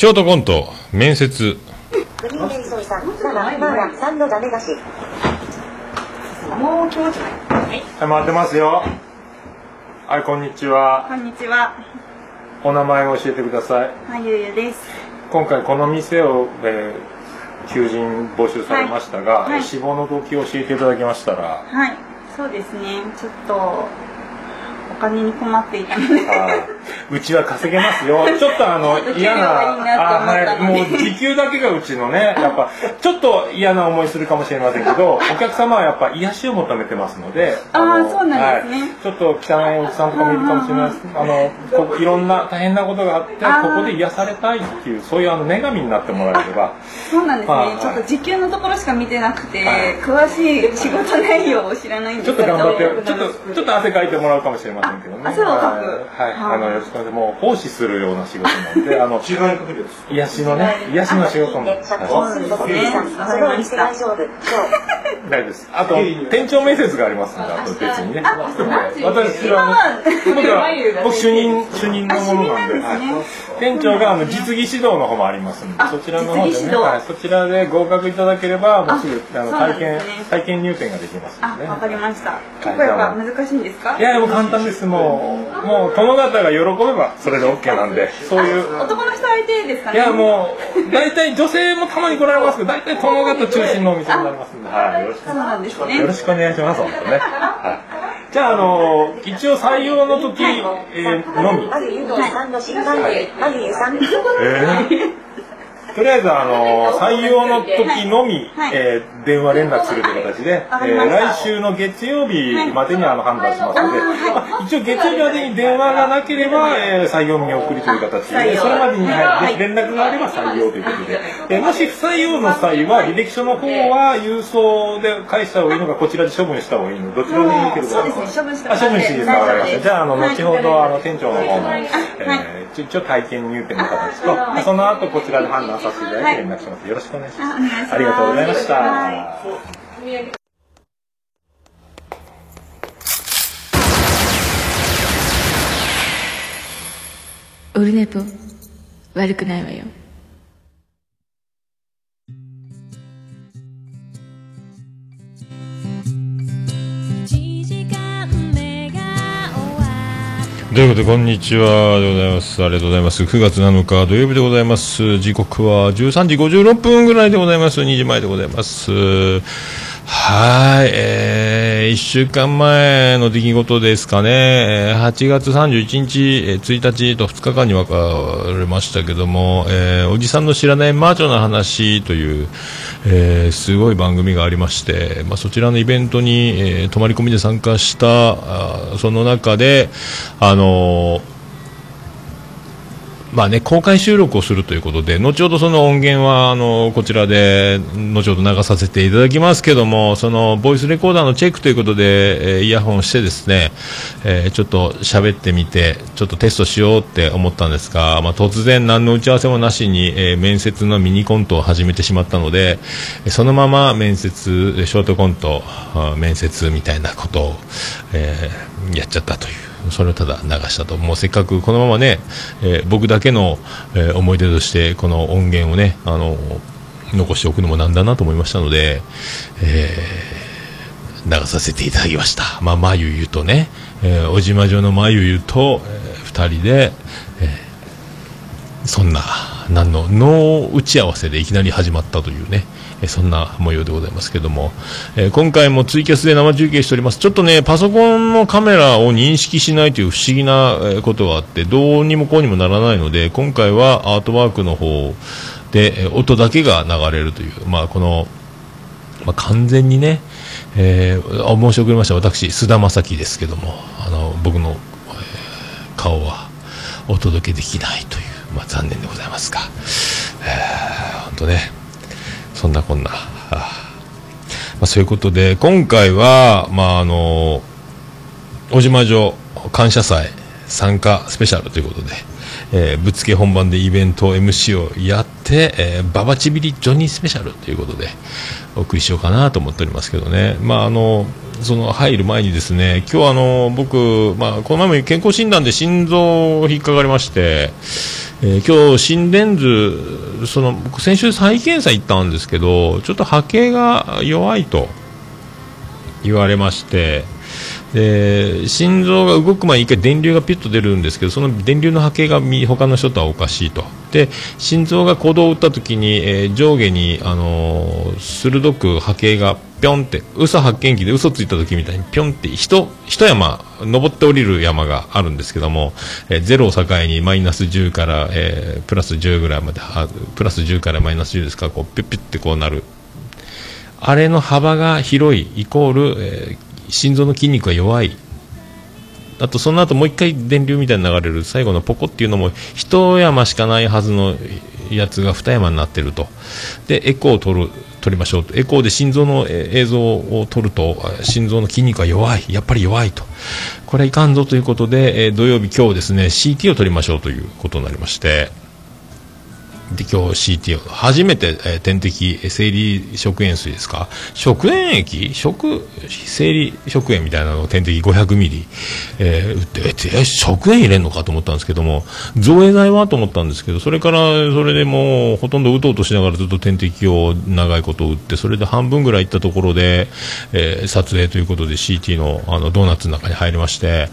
ショートコント面接グリーンベイソイさん、マナ、マーラ、3のダメ出し。もう気持ちない。はい、回ってますよ。はい、こんにちは。こんにちは。お名前を教えてください。はい、ゆうゆうです。今回この店を、えー、求人募集されましたが、はいはい志望の動機を教えていただけましたら、はい、そうですね。ちょっとお金に困っていたので。あーうちは稼げますよ。ちょっとあの嫌な、あはい、もう時給だけがうちのね、やっぱちょっと嫌な思いするかもしれませんけど、お客様はやっぱ癒しを求めてますので、あそうなんですねはいちょっと汚いおじさんとかもいるかもしれないです。あのここいろんな大変なことがあって、ここで癒されたいっていうそういうあの女神になってもらえれば、そうなんですはいね。ちょっと時給のところしか見てなくて、はい詳しい仕事内容を知らないんですちょっと頑張って、ちょっととちょっと汗かいてもらうかもしれませんけどね。あ汗をかくはい、はい、はいあのよろしくお願いします。もう奉仕するような仕事なんで、あの癒しのね、癒しの仕事も。はい大丈夫。今日。大丈夫です。あと、店長面接がありますんで、あと別にね。私は、僕は、僕主任、主任のものなんで、あ主任なんですねはい店長があの実技指導の方もありますんで、あそちらの方でね、はい、そちらで合格いただければ、もうすぐあの体験体験入店ができますあんで、ね。わかりました。結構やっぱ難しいんですか？いや、もう簡単です。もう、もう殿方が喜べば、それで OK なんで、そういう。男の人相手ですかね。いや、もう、大体女性もたまに来られますけど、大体殿方中心のお店になりますんで、はい、よろしく。そうなんですね。よろしくお願いします、本当ね。はい。じゃあ、あの、一応採用の時、えーのみ。えー？とりあえず、あの、採用の時のみ、はい。えー電話連絡するという形で、わかりました。えー来週の月曜日までにあの判断しますので、一応月曜日までに電話がなければ、えー採用見送りという形で、それまでに、は連絡があれば採用ということで、えーもし不採用の際は、履歴書の方は郵送で返した方がいいのか、こちらで処分した方がいいのか、どちらでもいいけど、そうですね。処分してもあ、らって処分していいですか、わかりました。じゃあ、あの、はい。後ほど、あの、店長の方も、はい。えー、一応体験入店の形と、はい。その後こちらで判断させていただいて連絡します。よろしくお願いします。ありがとうございました。はオルネポ悪くない。わよということでこんにちはでございます。ありがとうございます。9月7日土曜日でございます。時刻は13時56分ぐらいでございます。2時前でございます。はい、えー、1週間前の出来事ですかね、8月31日、1日と2日間に分かれましたけども、えーおじさんの知らない魔女の話という、えーすごい番組がありまして、まあ、そちらのイベントに、えー泊まり込みで参加した、あその中で、あのーまあね、公開収録をするということで、後ほどその音源は、あの、こちらで、後ほど流させていただきますけども、その、ボイスレコーダーのチェックということで、えーイヤホンしてですね、えーちょっと喋ってみて、ちょっとテストしようって思ったんですが、まあ、突然何の打ち合わせもなしに、えー面接のミニコントを始めてしまったので、そのまま面接、ショートコント、面接みたいなことを、えやっちゃったという。それをただ流したと、もうせっかくこのままね、えー僕だけの、えー思い出として、この音源をね、あの残しておくのもなんだなと思いましたので、えー流させていただきました。まあ、まゆゆとね、えー、おじまじょのまゆゆと、えー二人で、えそんな、何の、脳打ち合わせでいきなり始まったというね、えそんな模様でございますけれども、え今回もツイキャスで生中継しております。ちょっとね、パソコンのカメラを認識しないという不思議なことがあって、どうにもこうにもならないので、今回はアートワークの方で、音だけが流れるという、まあ、この、まあ、完全にね、えー申し遅れました。私須田将暉ですけどもあの僕の、えー顔はお届けできないという、まあ、残念でございますが、えー本当ね。そんなこんな、まあ、そういうことで今回は、まあ、あの小島城感謝祭参加スペシャルということで、えーぶっつけ本番でイベント MC をやって、えーババチビリジョニースペシャルということでお送りしようかなと思っておりますけどね、まあ、あのその入る前にですね今日あの僕、まあ、この前も健康診断で心臓を引っかかりまして、えー今日心電図その僕先週再検査行ったんですけどちょっと波形が弱いと言われましてで心臓が動く前に一回電流がピュッと出るんですけどその電流の波形が他の人とはおかしいと。で心臓が鼓動を打った時に、えー上下に、あのー鋭く波形がぴょんって嘘発見器で嘘ついた時みたいにぴょんって一一山登って降りる山があるんですけども、えーゼロを境にマイナス10から、えープラス10ぐらいまでプラス10からマイナス10ですかこうピュッピュッってこうなる。あれの幅が広いイコール、えー心臓の筋肉が弱い。あとその後もう一回電流みたいに流れる最後のポコっていうのも一山しかないはずのやつが二山になってると。でエコーを取る取りましょうエコーで心臓の映像を撮ると心臓の筋肉が弱い。やっぱり弱いと。これはいかんぞということで、え土曜日今日ですね CT を取りましょうということになりまして。で今日 CT を初めて、えー点滴生理食塩水ですか？食塩液？食生理食塩みたいなのを点滴500ミリ、えー打ってえ食塩入れんのかと思ったんですけども造影剤は？と思ったんですけどそれからそれでもうほとんど打とうとしながらずっと点滴を長いこと打ってそれで半分ぐらい行ったところで、えー撮影ということで CT のあのドーナツの中に入りまして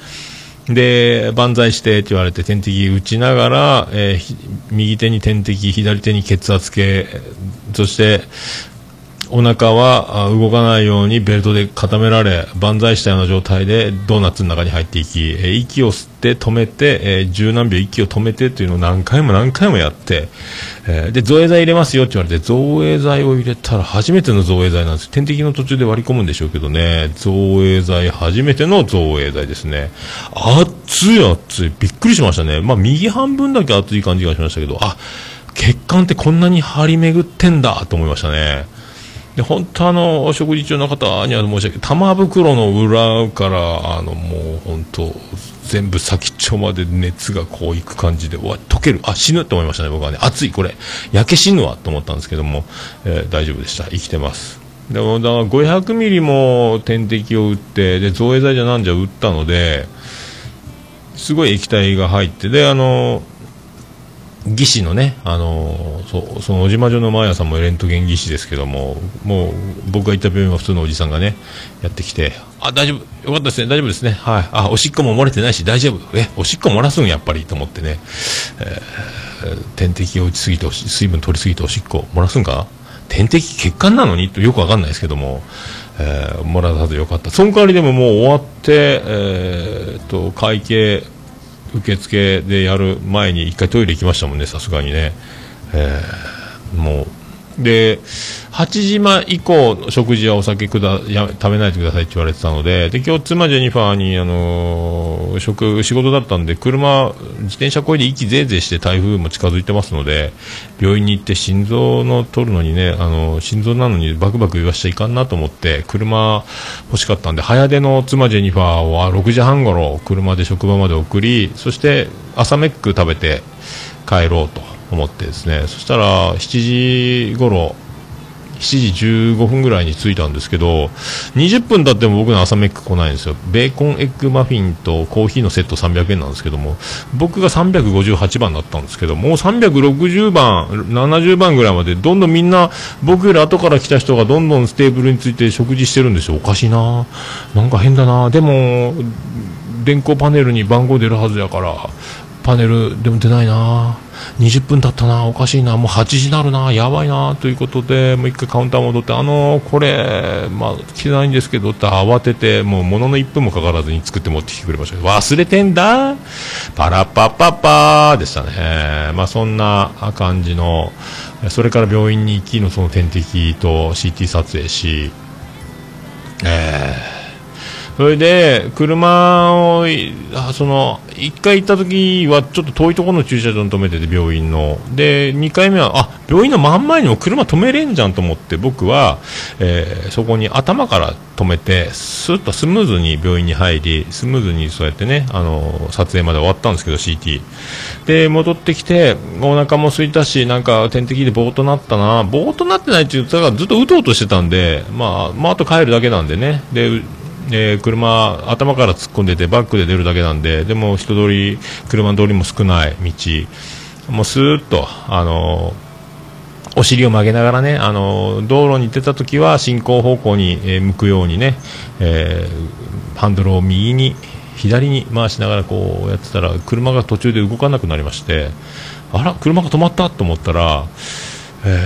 で、万歳してって言われて点滴打ちながら、えー右手に点滴、左手に血圧計、そして、お腹は動かないようにベルトで固められ、万歳したような状態でドーナツの中に入っていき、え息を吸って止めて、えー十何秒息を止めてというのを何回も何回もやって、えーで、造影剤入れますよって言われて、造影剤を入れたら初めての造影剤なんです。点滴の途中で割り込むんでしょうけどね、造影剤、初めての造影剤ですね。熱い熱い。びっくりしましたね。まあ、右半分だけ熱い感じがしましたけど、あ、血管ってこんなに張り巡ってんだと思いましたね。で本当あのお食事中の方には申し訳玉袋の裏からあのもう本当全部先っちょまで熱がこういく感じでわ溶ける。あ死ぬと思いましたね僕はね。熱いこれ。焼け死ぬわと思ったんですけども、えー大丈夫でした。生きてます。でもだから500ミリも点滴を打ってで造影剤じゃなんじゃ打ったのですごい液体が入ってであの技師のね、あのそその小島女のマーヤさんもレントゲン技師ですけども、もう僕が行った病院は普通のおじさんがね、やってきて、あ、大丈夫、よかったですね、大丈夫ですね、はい、あ、おしっこも漏れてないし、大丈夫、え、おしっこ漏らすんやっぱりと思ってね、えー点滴を打ちすぎて、水分取りすぎておしっこ漏らすんか？点滴血管なのに？とよくわかんないですけども、えーもらわずよかった。その代わりでももう終わって、えーっと、会計、受付でやる前に一回トイレ行きましたもんね、さすがにね。えーもう。で、8時前以降食事はお酒くだや食べないでくださいって言われてたので、で、今日妻ジェニファーに、あのー食、仕事だったんで、車、自転車こいで息ぜいぜいして台風も近づいてますので、病院に行って心臓の取るのにね、あの心臓なのにバクバク言わしちゃいかんなと思って、車欲しかったんで、早出の妻ジェニファーは6時半頃、車で職場まで送り、そして朝メック食べて帰ろうと。思ってですね、そしたら7時頃、7時15分ぐらいに着いたんですけど、20分経っても僕の朝メック来ないんですよ。ベーコンエッグマフィンとコーヒーのセット300円なんですけども、僕が358番だったんですけど、もう360番、70番ぐらいまで、どんどんみんな、僕より後から来た人がどんどんテーブルについて食事してるんですよ。おかしいななんか変だなでも、電光パネルに番号出るはずやから、パネルでも出ないな。20分経ったな。おかしいな。もう8時になるな。やばいな。ということでもう一回カウンター戻ってあのーこれまあ来てないんですけどって慌ててもうものの1分もかからずに作って持ってきてくれました。けど忘れてんだ。パラッパッパッパーでしたね。まあそんな感じのそれから病院に行きのその点滴と CT 撮影しえーそれで、車を、その、1回行った時は、ちょっと遠いところの駐車場に止めてて、病院の。で、2回目は、あ、病院の真ん前にも車止めれんじゃんと思って、僕は、えーそこに頭から止めて、スッとスムーズに病院に入り、スムーズにそうやってね、あの、撮影まで終わったんですけど、CT。で、戻ってきて、お腹も空いたし、なんか点滴でぼーっとなったな、ぼーっとなってないって言ったからずっとうとうとしてたんで、まあ、まあ、あと帰るだけなんでね。で、えー車、頭から突っ込んでてバックで出るだけなんで、でも人通り、車通りも少ない道、もうスーッと、あのお尻を曲げながらね、あの道路に出た時は進行方向に、え向くようにね、えーハンドルを右に左に回しながらこうやってたら車が途中で動かなくなりましてあら車が止まったと思ったら、え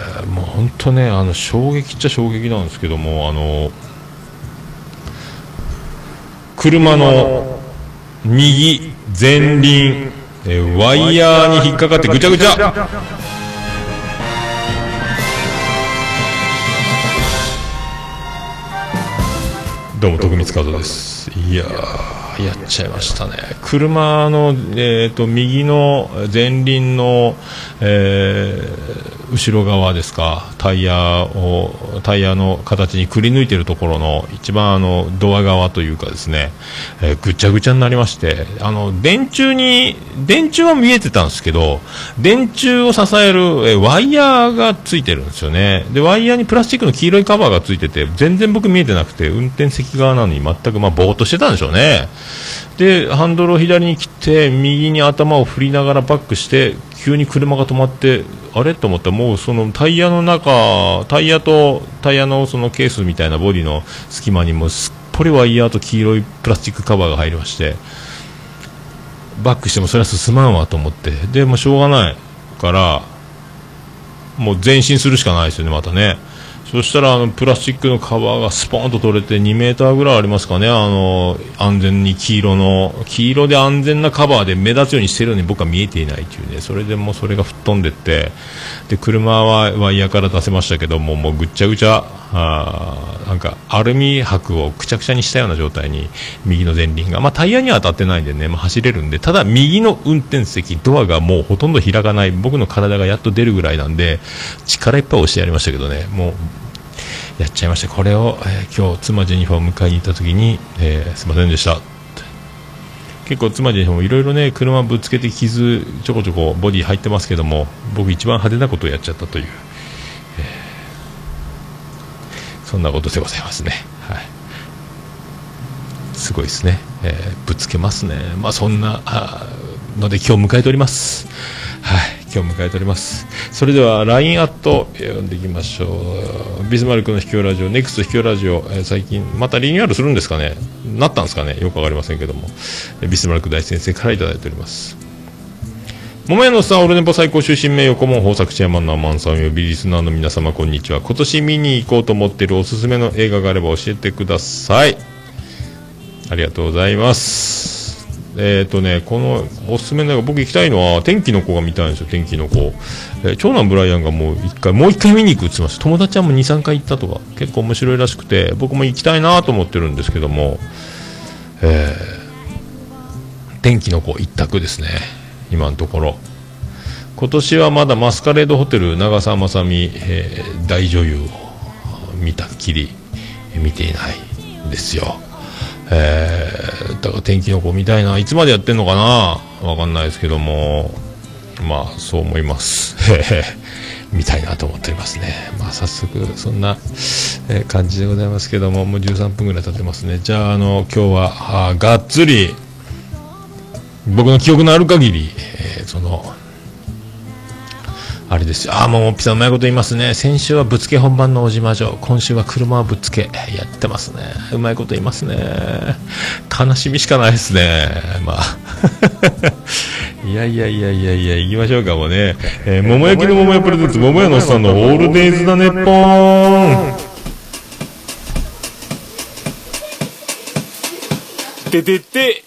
ーもう本当ねあの衝撃っちゃ衝撃なんですけどもあの車の右前輪、えーワイヤーに引っかかってぐちゃぐちゃ。どうも徳光和です。いややっちゃいましたね。車の、えー、と右の前輪の、えー後ろ側ですかタイヤをタイヤの形にくり抜いているところの一番あのドア側というかですね、えーぐちゃぐちゃになりましてあの電柱に電柱は見えてたんですけど電柱を支える、えーワイヤーがついてるんですよね。でワイヤーにプラスチックの黄色いカバーがついてて全然僕見えてなくて運転席側なのに全くまあぼーっとしてたんでしょうね。でハンドルを左に切って右に頭を振りながらバックして急に車が止まってあれ？と思った。らもうそのタイヤの中タイヤとタイヤのそのケースみたいなボディの隙間にもすっぽりワイヤーと黄色いプラスチックカバーが入りましてバックしてもそれは進まんわと思って。でもしょうがないからもう前進するしかないですよねまたね。そしたらあのプラスチックのカバーがスポンと取れて2メーターぐらいありますかね。あの安全に黄色の黄色で安全なカバーで目立つようにしてるのに僕は見えていないというね。それでもうそれが吹っ飛んでって。で車はワイヤーから出せましたけどももうぐっちゃぐちゃあなんかアルミ箔をくちゃくちゃにしたような状態に右の前輪が、まあ、タイヤには当たってないんでね、まあ、走れるんで。ただ右の運転席ドアがもうほとんど開かない。僕の体がやっと出るぐらいなんで力いっぱい押してやりましたけどね。もうやっちゃいました。これを、えー今日妻ジェニファーを迎えに行った時に、えーすいませんでした。結構妻ジェニファーもいろいろね車ぶつけて傷ちょこちょこボディ入ってますけども僕一番派手なことをやっちゃったという、えーそんなことでございますね。はい。すごいですね、えーぶつけますね。まあそんなので今日迎えております。はい。今日迎えておりますそれでは LINE アット読んでいきましょうビスマルクの秘境ラジオ NEXT 秘境ラジオ、えー最近またリニューアルするんですかね？なったんですかね？よくわかりませんけどもえビスマルク大先生からいいております桃屋のさん、オルネポ最高終身名誉顧問豊作チェアマンのアマンさんよびリスナーの皆様、こんにちは。今年見に行こうと思っているおすすめの映画があれば教えてください。ありがとうございます。えっ、とね、このおすすめの映画、僕行きたいのは、天気の子が見たいんですよ、天気の子。えー長男ブライアンがもう一回、もう一回見に行くって言ってました。友達はもう2、3回行ったとか、結構面白いらしくて、僕も行きたいなと思ってるんですけども、えー天気の子一択ですね。今のところ。今年はまだマスカレードホテル長澤まさみ、えー大女優を見たっきり見ていないですよ。えーだから天気の子見たいな。いつまでやってんのかな？わかんないですけども、まあそう思います。見たいなと思っておりますね。まあ早速そんな、え感じでございますけども、もう13分ぐらい経ってますね。じゃあ、あの、今日は、がっつり、僕の記憶のある限り、えーその、あれですよ。ああ、もう、ピさんうまいこと言いますね。先週はぶつけ本番の小島城。今週は車はぶつけ。やってますね。うまいこと言いますね。悲しみしかないですね。まあ。いやいやいやいやいや、行きましょうかもね。えー、桃焼きの桃屋プレゼンツ、桃屋のおっさんのオールデイズだねっぽてん。ててて、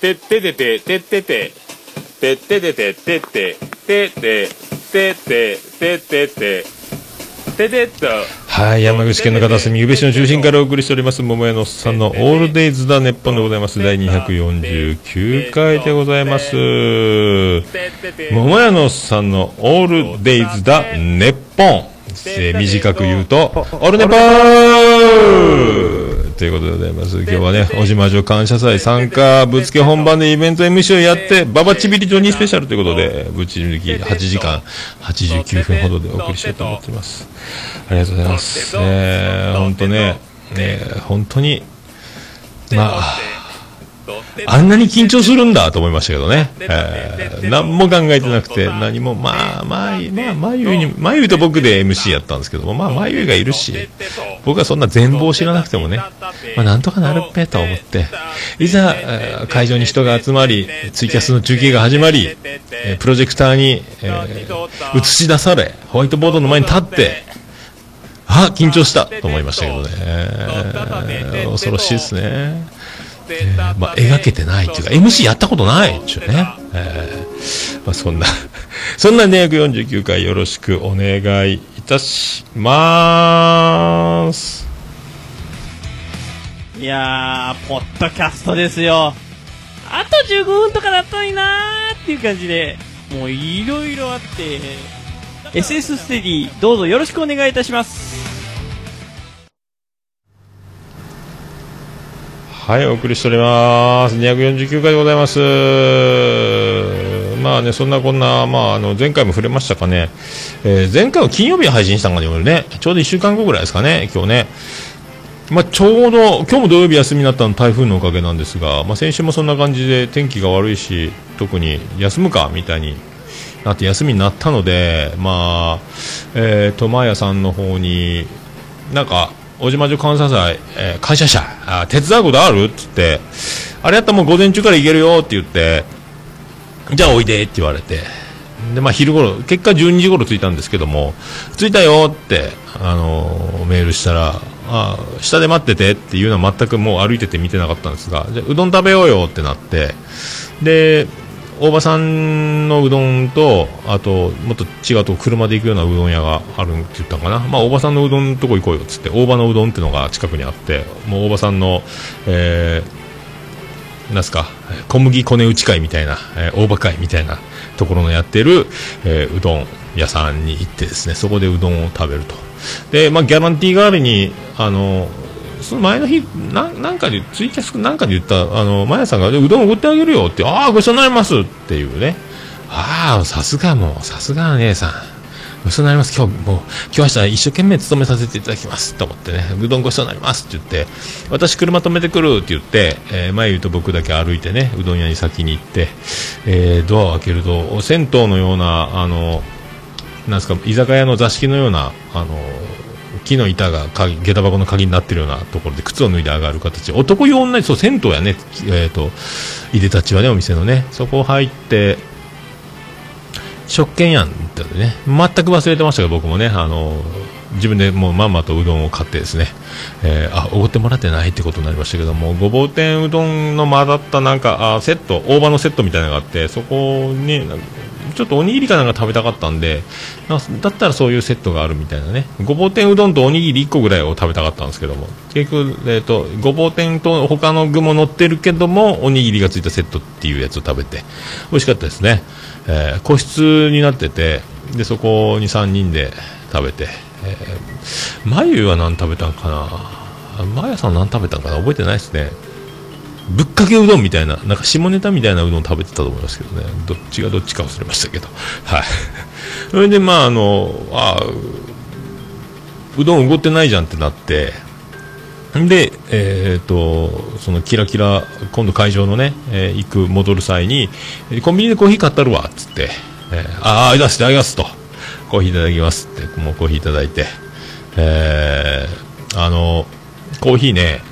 てててて、ててて、てててて、ててて、てて。ててててて。ててと。はい、山口県の片隅、宇部市の中心からお送りしております、桃屋のおっさんのオールデイズだネッポンでございます。第249回でございます。桃屋のおっさんのオールデイズだネッポン。えー短く言うと、オールネポーということでございます。今日はね、小島城感謝祭参加、ぶつけ本番でイベント MC をやって、ババチビリジョニースペシャルということで、ぶち抜き8時間、89分ほどでお送りしたいと思っています。ありがとうございます。えー、本当ね、ね、本当に、まあ、あんなに緊張するんだと思いましたけどね。えー、何も考えてなくて、何も、まあ、まあ、まあ、まゆに、まゆと僕で MC やったんですけども、まあ、まゆがいるし、僕はそんな全貌知らなくてもね、まあ、なんとかなるっぺと思って、いざ、えー会場に人が集まり、ツイキャスの中継が始まり、えープロジェクターに、えー映し出され、ホワイトボードの前に立って、あ、緊張したと思いましたけどね。えー恐ろしいですね。まあ、描けてないっていうか、MC やったことないっていうね。えーまあ、そんな、そんな249回よろしくお願いいたします。いやー、ポッドキャストですよ。あと15分とかだったのになーっていう感じで、もういろいろあって、SS ステディ、どうぞよろしくお願いいたします。はい、お送りしております。249回でございます。まあね、そんなこんな、まあ、あの、前回も触れましたかね。えー前回は金曜日に配信したんかね、ね。ちょうど1週間後ぐらいですかね、今日ね。まあ、ちょうど、今日も土曜日休みになったの台風のおかげなんですが、まあ、先週もそんな感じで天気が悪いし、特に休むか、みたいになって休みになったので、まあ、えー、苫屋さんの方に、なんか、小島女監査祭、えー感謝者、あ手伝うことある？っつって、あれやったらもう午前中から行けるよって言って、じゃあおいでって言われて、で、まあ昼頃、結果12時頃着いたんですけども、着いたよって、あのーメールしたら、あ下で待っててっていうのは全くもう歩いてて見てなかったんですが、じゃうどん食べようよってなって、で、大場さんのうどんと、あと、もっと違うと車で行くようなうどん屋があるって言ったかな。まあ、大場さんのうどんのとこ行こうよっつって、大場のうどんってのが近くにあって、もう大場さんの、えー、なんすか、小麦粉値打ち会みたいな、えー大場会みたいなところのやってる、えーうどん屋さんに行ってですね、そこでうどんを食べると。で、まあ、ギャランティー代わりに、あの、その前の日、ななんかで、ツイキャスなんかで言った、あの、マヤさんが、うどんおごってあげるよって、ああ、ごちそうになりますっていうね。ああ、さすがもう、さすが姉さん。ごちそうになります。今日、もう、今日明日一生懸命勤めさせていただきます。と思ってね、うどんごちそうになりますって言って、私車止めてくるって言って、えー、前言うと僕だけ歩いてね、うどん屋に先に行って、えードアを開けると、銭湯のような、あの、なんすか、居酒屋の座敷のような、あの、木の板が鍵下駄箱の鍵になってるようなところで靴を脱いで上がる形。男用女そう銭湯やね、えー、といでたちはねお店のね。そこ入って食券やんって言ったね。全く忘れてましたけど僕もねあの自分でもうまんまとうどんを買ってですね、えーあおごってもらってないってことになりましたけどもごぼう天うどんの混ざったなんかあセット大葉のセットみたいなのがあってそこにちょっとおにぎりかなんか食べたかったんでだったらそういうセットがあるみたいなね。ごぼう天うどんとおにぎり1個ぐらいを食べたかったんですけども。結局、えー、とごぼう天と他の具も乗ってるけどもおにぎりがついたセットっていうやつを食べて。美味しかったですね、えー個室になっててでそこに3人で食べて、えー、眉は何食べたんかな？マヤさん何食べたんかな？覚えてないですね。ぶっかけうどんみたいな、なんか下ネタみたいなうどん食べてたと思いますけどね、どっちがどっちか忘れましたけど、はい。それで、まあ、あの、あうどんおごってないじゃんってなって、で、えっ、と、そのキラキラ、今度会場のね、えー行く、戻る際に、コンビニでコーヒー買ったるわ、つって、えーああ、ありがとうございますと、コーヒーいただきますって、もうコーヒーいただいて、えーあの、コーヒーね、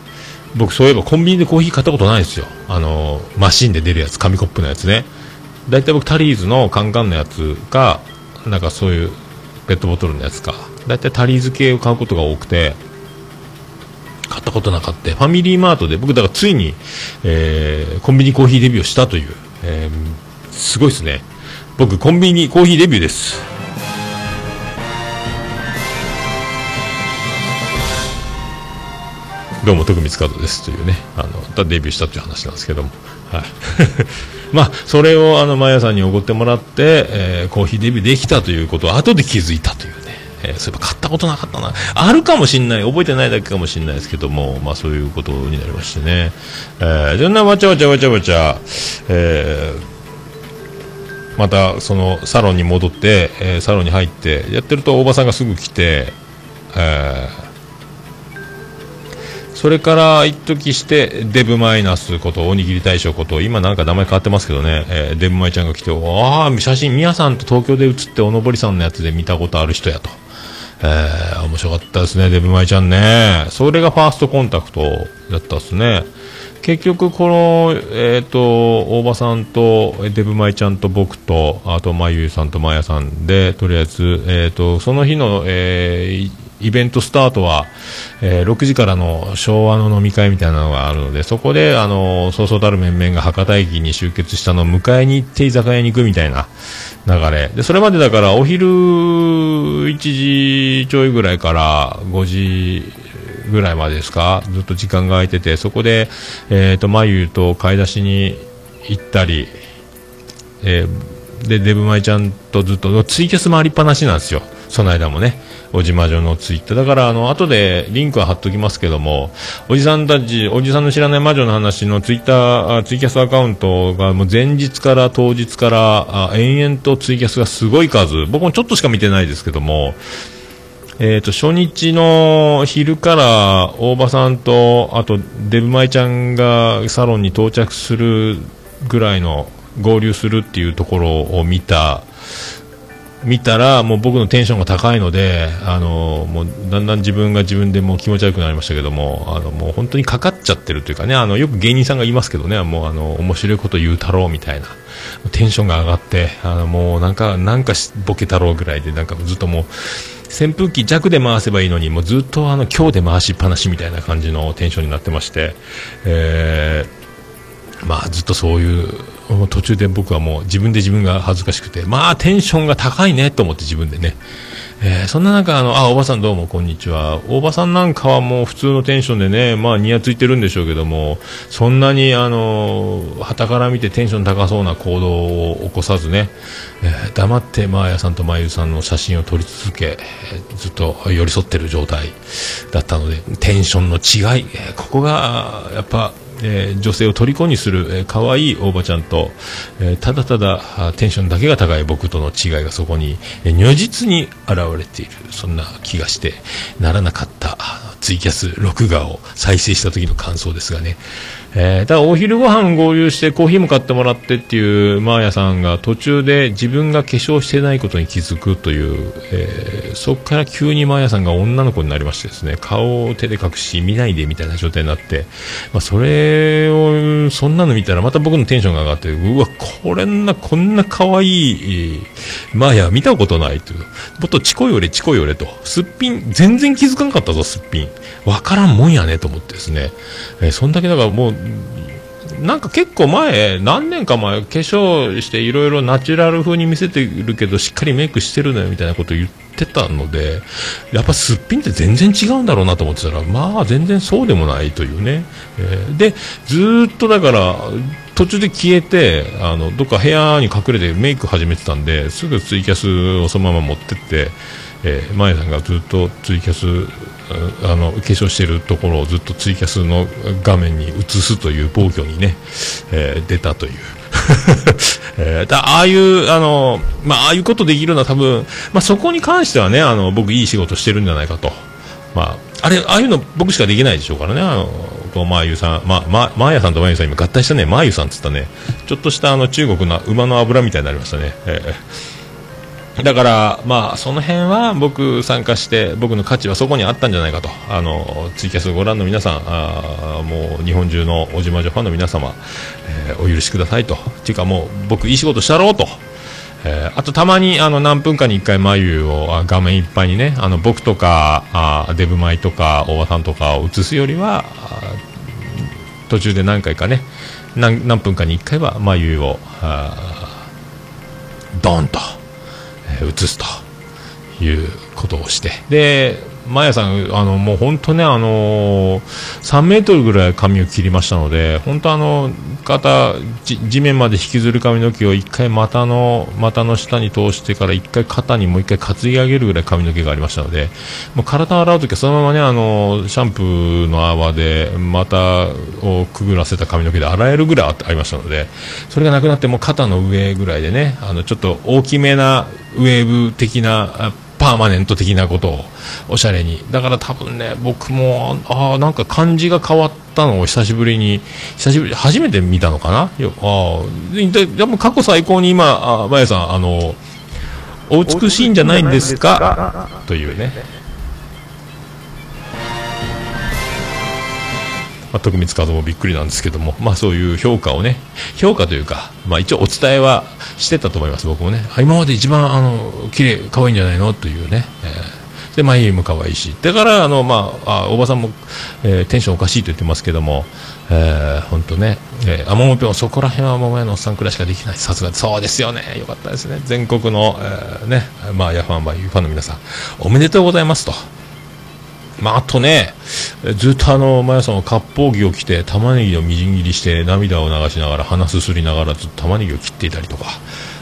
僕そういえばコンビニでコーヒー買ったことないですよ。あのマシンで出るやつ紙コップのやつね。大体僕タリーズのカンカンのやつかなんかそういうペットボトルのやつか。大体タリーズ系を買うことが多くて買ったことなかった。ファミリーマートで僕だからついに、えーコンビニコーヒーデビューをしたという、えーすごいですね。僕コンビニコーヒーデビューです。どうも徳光和ですというねあのデビューしたという話なんですけども、はい、まあそれをあのマヤさんにおごってもらって、えーコーヒーデビューできたということを後で気づいたというね、えーそういえば買ったことなかったな。あるかもしんない覚えてないだけかもしれないですけどもまあそういうことになりましてね、えー、そんなわちゃわちゃわちゃわちゃ、えーまたそのサロンに戻って、えーサロンに入ってやってると大場さんがすぐ来て、えーそれから一時してデブマイナスことおにぎり大将こと今なんか名前変わってますけどね、えーデブマイちゃんが来てああ写真宮さんと東京で写っておのぼりさんのやつで見たことある人やと。えー、面白かったですね、デブマイちゃんね。それがファーストコンタクトだったですね。結局、この、えっ、と、大場さんと、デブマイちゃんと僕と、あと、まゆゆさんとまやさんで、とりあえず、えっ、と、その日の、えーイベントスタートは、えー6時からの昭和の飲み会みたいなのがあるので、そこで、あの、そうそうたる面々が博多駅に集結したのを迎えに行って居酒屋に行くみたいな流れ。で、それまでだから、お昼1時ちょいぐらいから5時ぐらいまでですか、ずっと時間が空いてて、そこで、えっ、と、まゆと買い出しに行ったり、えーで、デブマイちゃんとずっと、ツイキャス回りっぱなしなんですよ。その間もね。おじまじょのツイッター。だから、あの、後でリンクは貼っときますけども、おじさんたち、おじさんの知らない魔女の話のツイッター、ツイキャスアカウントがもう前日から当日から、あ延々とツイキャスがすごい数、僕もちょっとしか見てないですけども、えー、と初日の昼から大場さんとあとデブマイちゃんがサロンに到着するぐらいの合流するっていうところを見た見たらもう僕のテンションが高いのであのもうだんだん自分が自分でも気持ち悪くなりましたけどもあのもう本当にかかっちゃってるというかねあのよく芸人さんが言いますけどねもうあの面白いこと言うたろうみたいなテンションが上がってあのもうなんかなんかしボケたろうぐらいでなんかずっともう扇風機弱で回せばいいのにもうずっとあの強で回しっぱなしみたいな感じのテンションになってまして、えーまあずっとそういう途中で僕はもう自分で自分が恥ずかしくてまあテンションが高いねと思って自分でね、えーそんな中あのあおばさんどうもこんにちは。大場さんなんかはもう普通のテンションでねまあニヤついてるんでしょうけどもそんなにあの旗から見てテンション高そうな行動を起こさずね、えー黙ってマーヤさんとまゆさんの写真を撮り続け、えーずっと寄り添ってる状態だったのでテンションの違い、えーここがやっぱえー女性を虜にする、えー可愛いおばちゃんと、えーただただテンションだけが高い僕との違いがそこに、えー如実に現れている。そんな気がしてならなかったツイキャス録画を再生した時の感想ですがね、えーただお昼ご飯合流してコーヒーも買ってもらってっていうマーヤさんが途中で自分が化粧してないことに気づくという、えーそこから急にマーヤさんが女の子になりましてですね。顔を手で隠し見ないでみたいな状態になって、まあ、それをそんなの見たらまた僕のテンションが上がってうわこれなこんな可愛い、マーヤ見たことないと。いうもっとチコヨレチコヨレと。すっぴん全然気づかなかったぞすっぴん。わからんもんやねと思ってですね、えーそんだけだからもうなんか結構前、何年か前、化粧していろいろナチュラル風に見せてるけど、しっかりメイクしてるのよみたいなこと言ってたので、やっぱすっぴんって全然違うんだろうなと思ってたら、まあ全然そうでもないというね。えーで、ずっとだから、途中で消えて、あの、どっか部屋に隠れてメイク始めてたんで、すぐツイキャスをそのまま持ってって、えー、マヤさんがずっとツイキャスあの化粧しているところをずっとツイキャスの画面に映すという暴挙にね、えー出たという。えーだああいう、あの、まあ、ああいうことできるのは多分、まあ、そこに関してはね、あの、僕いい仕事してるんじゃないかと。まあ、あれ、ああいうの僕しかできないでしょうからね、あの、とマーユさん、まあ、ま、マーヤさんとマーユさん今合体したね、マーユさんっつったね、ちょっとしたあの中国の馬の油みたいになりましたね。えーだから、まあ、その辺は僕参加して、僕の価値はそこにあったんじゃないかと、あのツイキャスをご覧の皆さん、あもう日本中のおじまじょファンの皆様、えーお許しくださいと、っていうかもう僕、いい仕事したろうと。えーあとたまにあの何分かに1回眉を画面いっぱいにねあの僕とかあデブマイとか大場さんとかを映すよりは途中で何回かね何何分かに1回は眉をドンと、移すということをして。でマヤさんあのもう本当ねあのー3メートルぐらい髪を切りましたので本当あの肩地面まで引きずる髪の毛を1回股の股の下に通してから1回肩にもう1回担ぎ上げるぐらい髪の毛がありましたのでもう体を洗うときはそのままねあのシャンプーの泡で股をくぐらせた髪の毛で洗えるぐらいありましたのでそれがなくなっても肩の上ぐらいでねあのちょっと大きめなウェーブ的なパーマネント的なことをおしゃれにだから多分ね僕もああなんか感じが変わったのを久しぶりに久しぶり初めて見たのかなああででも過去最高に今あまやさんあのお美しいんじゃないんですかというねまあ、徳光和夫もびっくりなんですけども、まあ、そういう評価をね、評価というか、まあ、一応お伝えはしてたと思います、僕もね。今まで一番、あの、綺麗、可愛いんじゃないの？というね。えーで、眉毛も可愛いし。だから、あの、まあ、あおばさんも、えーテンションおかしいと言ってますけども、えー、ほんとね、えー、あ、ももぴょん、そこら辺は桃屋のおっさんくらいしかできない。さすが、そうですよね。よかったですね。全国の、えーね、まあ、ヤファンバー、ユーファンの皆さん、おめでとうございますと。まあ、あとね、ずっとあの、まやさんは割烹着を着て、玉ねぎをみじん切りして、涙を流しながら、鼻すすりながら、ずっと玉ねぎを切っていたりとか。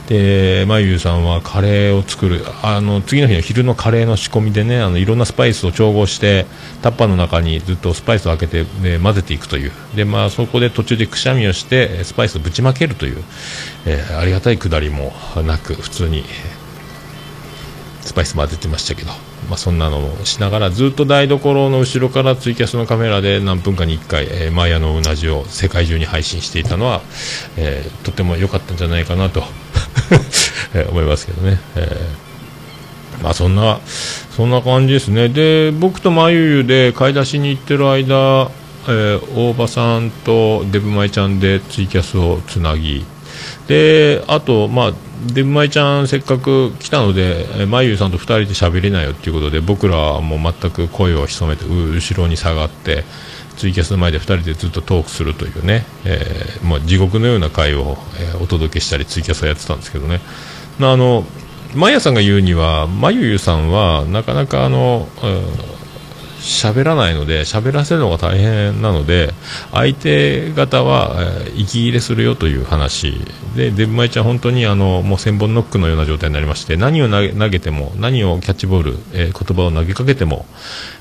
で、まゆうさんはカレーを作る。あの、次の日の昼のカレーの仕込みでね、あの、いろんなスパイスを調合して、タッパーの中にずっとスパイスを開けて、ね、混ぜていくという。で、まあ、そこで途中でくしゃみをして、スパイスをぶちまけるという、えーありがたいくだりもなく、普通に、スパイス混ぜてましたけど、まあ、そんなのをしながらずっと台所の後ろからツイキャスのカメラで何分かに1回、えーマーヤのうなじを世界中に配信していたのは、えーとても良かったんじゃないかなと、えー思いますけどね。えーまあそんな、そんな感じですね。で、僕とまゆゆで買い出しに行ってる間、えー大場さんとデブマイちゃんでツイキャスをつなぎ、で、あと、まあ、デブマイちゃんせっかく来たので、えーまゆゆさんと2人で喋れないよっていうことで、僕らはもう全く声を潜めて、後ろに下がって、ツイキャスの前で2人でずっとトークするというね、えーもう地獄のような会を、えお届けしたり、ツイキャスをやってたんですけどね。あの、マヤさんが言うには、まゆゆさんは、なかなかあの、うん喋らないので、喋らせるのが大変なので、相手方は、えー息切れするよという話で、デブマイちゃん、本当にあのもう千本ノックのような状態になりまして、何を投げ投げても、何をキャッチボール、えー言葉を投げかけても、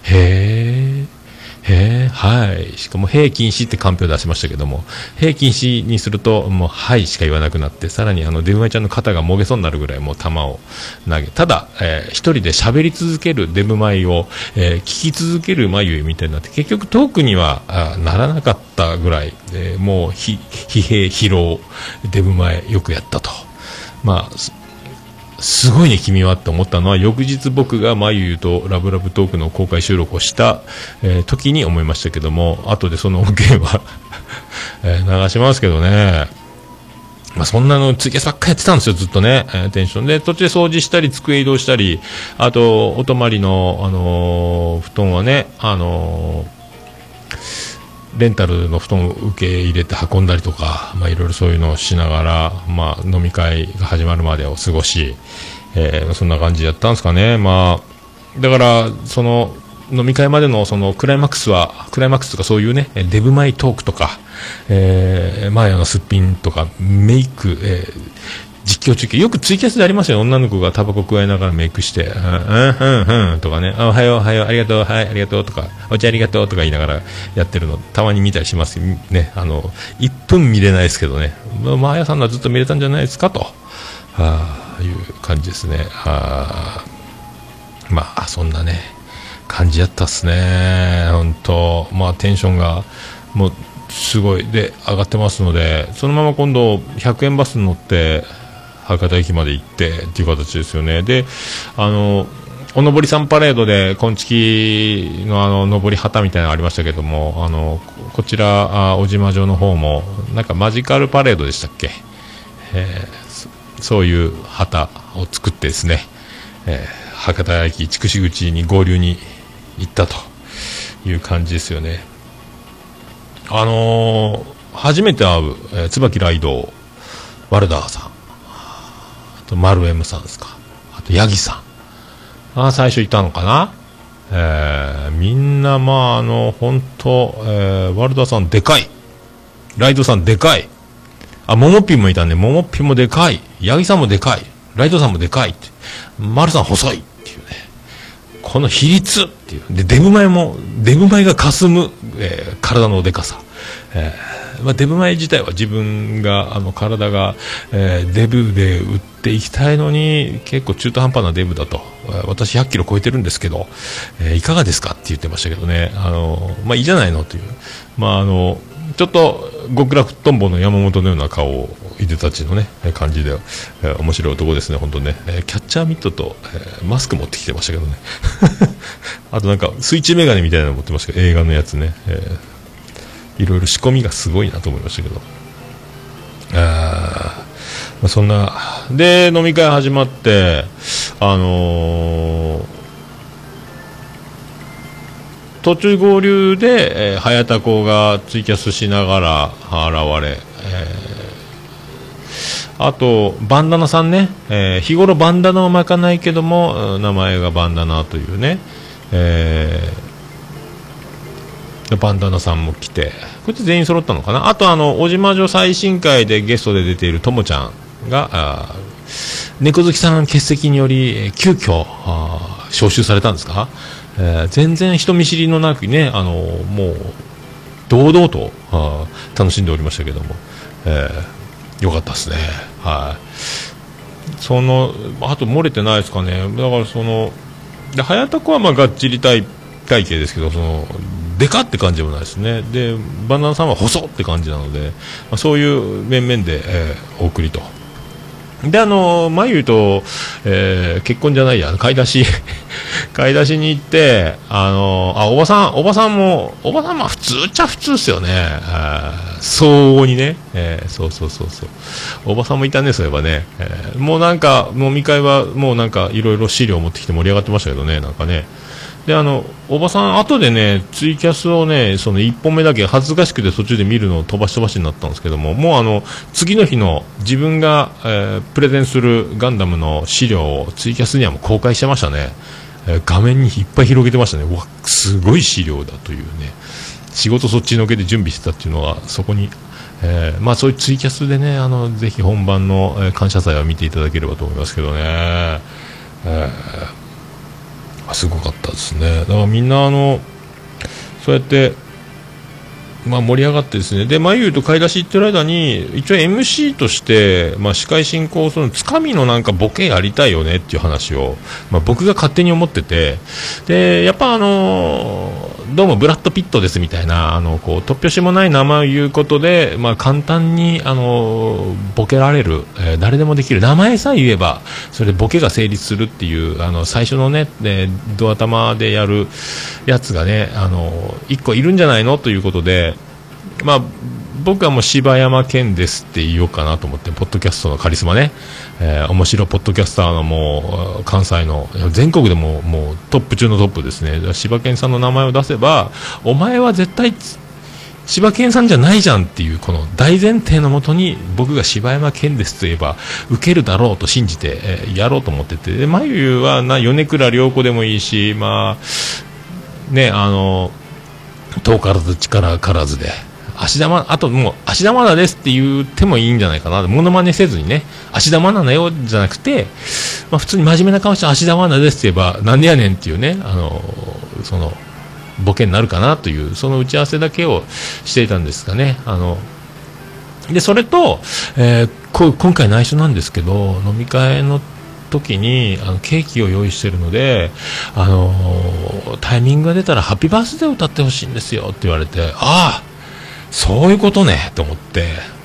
へえ。へえ、はい。しかも、兵禁止ってカンペを出しましたけども、兵禁止にすると、もう、はいしか言わなくなって、さらに、あの、デブマイちゃんの肩がもげそうになるぐらい、もう、球を投げ、ただ、えー一人で喋り続けるデブマイを、えー聞き続ける眉みたいになって、結局、トークには、あならなかったぐらい、えーもう、疲弊、疲労、デブマイ、よくやったと。まあ、すごいね、君はって思ったのは、翌日僕がまゆゆとラブラブトークの公開収録をした、えー時に思いましたけども、後でその音源は、え流しますけどね、まあ、そんなのツイキャスばっかりやってたんですよ、ずっとね、えーテンションで、途中で掃除したり、机移動したり、あと、お泊まりの、あのー布団はね、あのーレンタルの布団を受け入れて運んだりとか、まあ、いろいろそういうのをしながら、まあ、飲み会が始まるまでを過ごし、えーそんな感じやったんですかね。まあ、だから、その、飲み会までのそのクライマックスは、クライマックスとかそういうね、デブマイトークとか、えー、マーヤのすっぴんとか、メイク、えー実況中継。よくツイキャスでありますよ。女の子がタバコ加えながらメイクして、うん、うん、うん、とかね、おはよう、おはよう、ありがとう、はい、ありがとうとか、お茶ありがとうとか言いながらやってるの、たまに見たりしますね。あの、1分見れないですけどね。まあ、マーヤさんのはずっと見れたんじゃないですかと、はあ、いう感じですね。あ、まあ、そんなね、感じやったっすね。本当まあ、テンションが、もう、すごい、で、上がってますので、そのまま今度、100円バスに乗って、博多駅まで行ってっていう形ですよね。で、あの、おのぼりさんパレードで、こんちきのあの、のぼり旗みたいなのありましたけども、あの、こちら、あ小島城の方も、なんかマジカルパレードでしたっけ？えーそういう旗を作ってですね、えー博多駅筑紫口に合流に行ったという感じですよね。あのー初めて会う、えー椿ライド、ワルダーさん、と、マルエムさんですか、あと、ヤギさん、あ最初いたのかな、えーみんな、まあ、あの、本当、えーワルダさんでかい、ライドさんでかい、あ、モモピンもいたんで、モモピンもでかい、ヤギさんもでかい、ライドさんもでかいって、マルさん細いっていうね、この比率っていう。で、デブ前も、デブ前が霞む、えー体のでかさ。えーまあ、デブ前自体は自分があの体が、えーデブで売っていきたいのに結構中途半端なデブだと。私100キロ超えてるんですけど、えーいかがですかって言ってましたけどね。あのまあいいじゃないのという。まああのちょっと極楽とんぼの山本のような顔をいでたちのね感じで、えー面白い男ですね。本当ね、えーキャッチャーミットと、えーマスク持ってきてましたけどね。あとなんか水中メガネみたいなの持ってましたけど映画のやつね、えーいろいろ仕込みがすごいなと思いましたけど。あ、そんなで飲み会始まってあのー途中合流で、えー、早田子がツイキャスしながら現れ、えーあとバンダナさんね、えー日頃バンダナを巻かないけども名前がバンダナというね、えーバンダナさんも来てこれって全員揃ったのかな？あとあの小島女最新回でゲストで出ているともちゃんが猫好きさん欠席により急遽あー招集されたんですか、えー全然人見知りのなくねあのもう堂々とあ楽しんでおりましたけども、えーよかったですね。はい。そのあと漏れてないですかね。だからそので早田子はまあがっちり体体型ですけどそのでかって感じもないですね。でバナナさんは細って感じなので、まあ、そういう面々で、えーお送りと。であの眉と、えー結婚じゃないや買い出し 買い出しに行ってあのあおばさんおばさんもおばさんまあ普通っちゃ普通ですよね。相応にね、えーそうそうそうそう。おばさんもいたねそういえばね、えーもうなんか飲み会はもうなんかいろいろ資料持ってきて盛り上がってましたけどねなんかね。であのおばさん後でねツイキャスをねその1本目だけ恥ずかしくて途中で見るのを飛ばし飛ばしになったんですけどももうあの次の日の自分が、えープレゼンするガンダムの資料をツイキャスにはもう公開してましたね、えー画面にいっぱい広げてましたね。わすごい資料だというね。仕事そっちのけで準備してたっていうのはそこにえーまあそういうツイキャスでねあのぜひ本番の、感謝祭は見ていただければと思いますけどね、えーすごかったですね。だからみんなあのそうやってまあ、盛り上がってですね。で眉と買い出し行ってる間に一応 MC として、まあ、司会進行そのつかみのなんかボケやりたいよねっていう話を、まあ、僕が勝手に思ってて。でやっぱあのーどうもブラッド・ピットですみたいなあのこう突拍子もない名前を言うことで、まあ、簡単にあのーボケられる、えー誰でもできる。名前さえ言えばそれでボケが成立するっていうあの最初のね、ねドア玉でやるやつがねあの1個いるんじゃないの？ということで、まあ、僕はもう柴山健ですって言おうかなと思ってポッドキャストのカリスマね、えー面白ポッドキャスターのもう関西の全国でももうトップ中のトップですね。柴犬さんの名前を出せばお前は絶対柴犬さんじゃないじゃんっていうこの大前提のもとに僕が柴山健ですと言えば受けるだろうと信じて、えーやろうと思ってて。で眉はな米倉涼子でもいいしまあねあの遠からず力からずで。芦田愛あともう芦田愛菜ですって言ってもいいんじゃないかな。モノマネせずにね。芦田愛菜よじゃなくて、まあ、普通に真面目な顔して芦田愛菜ですって言えばなんでやねんっていうねあのそのボケになるかなというその打ち合わせだけをしていたんですかね。あのでそれと、えーこ今回内緒なんですけど飲み会の時にあのケーキを用意してるので、あのータイミングが出たら「ハッピーバースデーを歌ってほしいんですよ」って言われてああそういうことねと思って。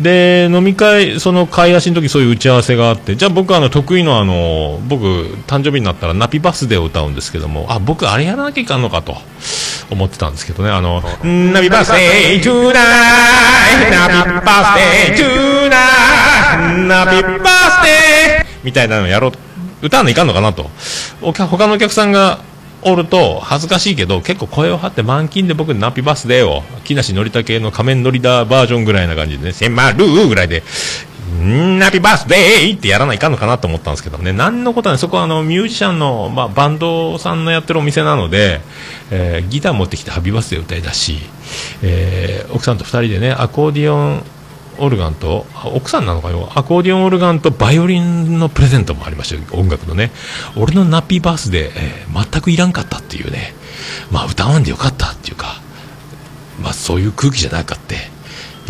で飲み会その買い出しの時そういう打ち合わせがあって。じゃあ僕あの得意のあの僕誕生日になったらナピバスデーを歌うんですけども。あ僕あれやらなきゃいかんのかと。思ってたんですけどね。あのナピバスデートゥーナイナピバスデートゥーナイナピバスデーみたいなのやろう歌わないかんのかなと。他のお客さんがおると恥ずかしいけど結構声を張って満勤で僕ナピバスデーを木梨憲武の仮面ノリダーバージョンぐらいな感じでね。迫るぐらいでナピバースデーってやらないかんのかなと思ったんですけどね。何のことはない。そこはあのミュージシャンの、まあ、バンドさんのやってるお店なので、えーギター持ってきてハッピーバースデー歌いだし、えー奥さんと2人でねアコーディオンオルガンと奥さんなのかよアコーディオンオルガンとバイオリンのプレゼントもありました音楽のね。俺のナッピーバースで、えー全くいらんかったっていうね。まあ歌わんでよかったっていうかまあ、そういう空気じゃなかった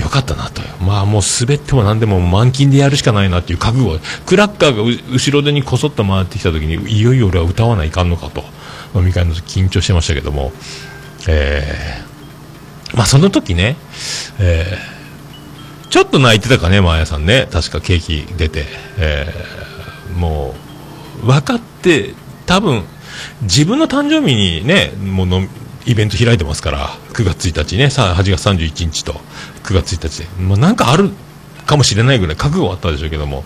よかったなとまあもう滑っても何でも満勤でやるしかないなっていう覚悟。クラッカーが後ろ手にこそっと回ってきた時にいよいよ俺は歌わないかんのかと。飲み会の時緊張してましたけども。えーまあその時ね、えーちょっと泣いてたかね、マーヤさんね。確かケーキ出て。えーもう、分かって、多分、自分の誕生日にね、もうのイベント開いてますから、9月1日ね、さ8月31日と9月1日で。まあ、なんかあるかもしれないぐらい覚悟はあったでしょうけども。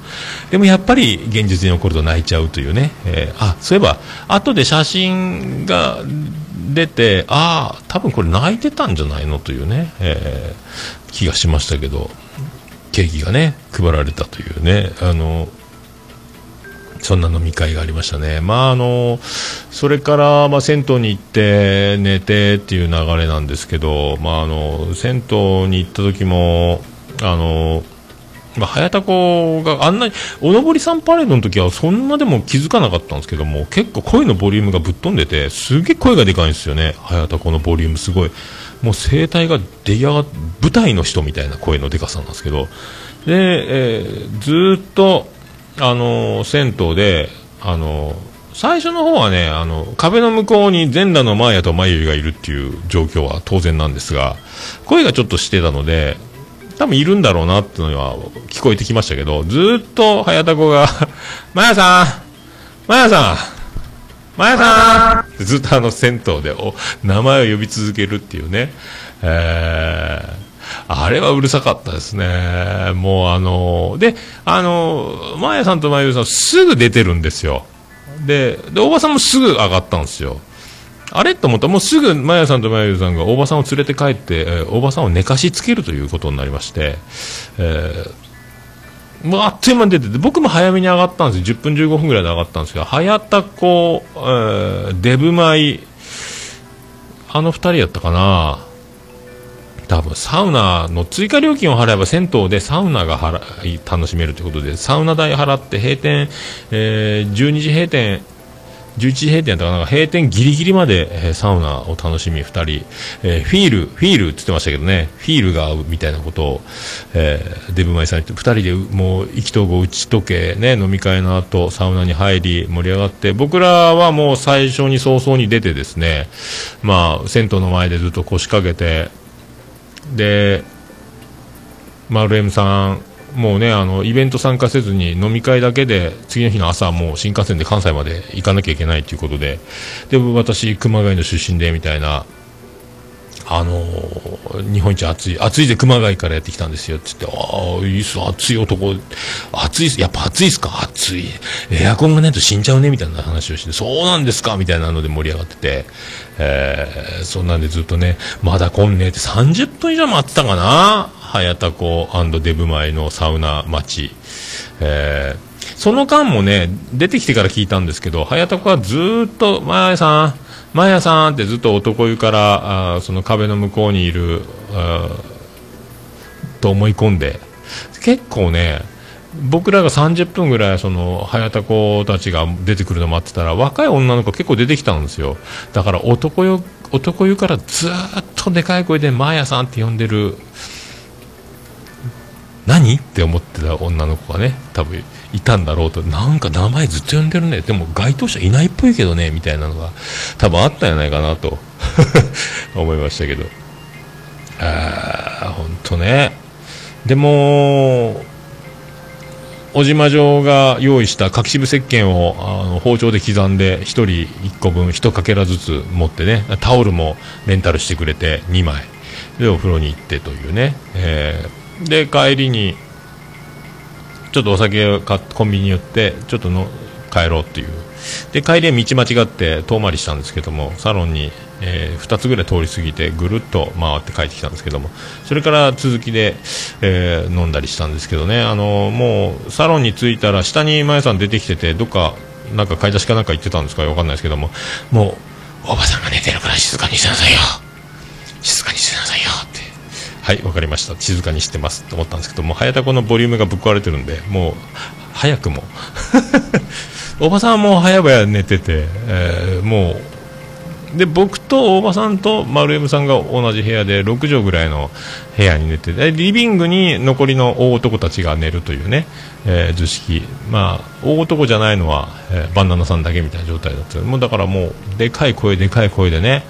でもやっぱり現実に起こると泣いちゃうというね。えーあ、そういえば、後で写真が出て、ああ、多分これ泣いてたんじゃないのというね、えー気がしましたけど、ケーキがね、配られたというね、あの、そんな飲み会がありましたね。まああの、それから、まあ、銭湯に行って寝てっていう流れなんですけど、まああの、銭湯に行った時も、あの、まあ、早田子があんなに、おのぼりさんパレードの時はそんなでも気づかなかったんですけども、結構声のボリュームがぶっ飛んでて、すげえ声がでかいんですよね。早田子のボリュームすごい。もう声帯が出来上がっ、舞台の人みたいな声のでかさなんですけど、で、えーずっと、あの銭湯で、あのー最初の方はね、あの、壁の向こうに全裸のマーヤとマユイがいるっていう状況は当然なんですが、声がちょっとしてたので、多分いるんだろうなっていうのは聞こえてきましたけど、ずっと早田子が、マヤさんマヤさんマヤさんずっとあの銭湯でお名前を呼び続けるっていうね、えーあれはうるさかったですね。もうあので、あのマヤさんとマユさんすぐ出てるんですよ。で、で、おばさんもすぐ上がったんですよ。あれと思ったら、もうすぐ、マヤさんとマユさんが大場さんを連れて帰って、えー大場さんを寝かしつけるということになりまして、えーもうあっという間に出てて、僕も早めに上がったんですよ。10分15分ぐらいで上がったんですけど、早田子、えーデブマイ、あの2人やったかな多分サウナの追加料金を払えば銭湯でサウナが払い楽しめるということでサウナ代払って閉店、えー12時閉店11時閉店だったかな閉店ギリギリまで、えーサウナを楽しみ2人、えーフィールフィールって言ってましたけどね。フィールが合うみたいなことを、えーデブマイさんに2人でもう意気投合打ち解け、ね、飲み会の後サウナに入り盛り上がって僕らはもう最初に早々に出てですねまあ銭湯の前でずっと腰掛けてで、丸 M さん、もうね、あの、イベント参加せずに飲み会だけで、次の日の朝、もう新幹線で関西まで行かなきゃいけないということで、で、私、熊谷の出身で、みたいな、あの日本一暑い、暑いで熊谷からやってきたんですよ、つって、ああ、いいっす、暑い男、暑いっす、やっぱ暑いっすか、暑い。エアコンがないと死んじゃうね、みたいな話をして、そうなんですか、みたいなので盛り上がってて、えー、そんなんでずっとね、まだ来んねって30分以上待ってたかな。早田子デブマイのサウナ町。えー、その間もね、出てきてから聞いたんですけど、早田子はずっと、マーヤさん、マーヤさんってずっと男湯から、あその壁の向こうにいる、と思い込んで、結構ね、僕らが30分ぐらいその早田子たちが出てくるの待ってたら若い女の子結構出てきたんですよだから男湯男湯からずっとでかい声で「マーヤさん」って呼んでる何？って思ってた女の子がね多分いたんだろうと。なんか名前ずっと呼んでるね。でも該当者いないっぽいけどねみたいなのが多分あったんじゃないかなと。思いましたけど。ああ本当ね。でも小島城が用意した柿渋石鹸をあの包丁で刻んで1人1個分1かけらずつ持ってねタオルもレンタルしてくれて2枚。でお風呂に行ってというね、えーで帰りにちょっとお酒を買っコンビニに寄ってちょっとの帰ろうっていう。で帰りは道間違って遠回りしたんですけどもサロンに、え2つぐらい通り過ぎてぐるっと回って帰ってきたんですけどもそれから続きで、えー飲んだりしたんですけどね。あのもうサロンに着いたら下にまやさん出てきててどっかなんか買い出しかなんか行ってたんですか？わかんないですけどももうおばさんが寝てるから静かにしてなさいよ。静かにしてなさいはいわかりました。静かにしてますと思ったんですけども早田子のボリュームがぶっ壊れてるんでもう早くも。おばさんはもう早々寝てて、えーもうで僕と大場さんと丸 M さんが同じ部屋で6畳ぐらいの部屋に寝てでリビングに残りの大男たちが寝るというね、えー図式。まあ大男じゃないのは、えーバンダナさんだけみたいな状態だった。もうだからもうでかい声でかい声でね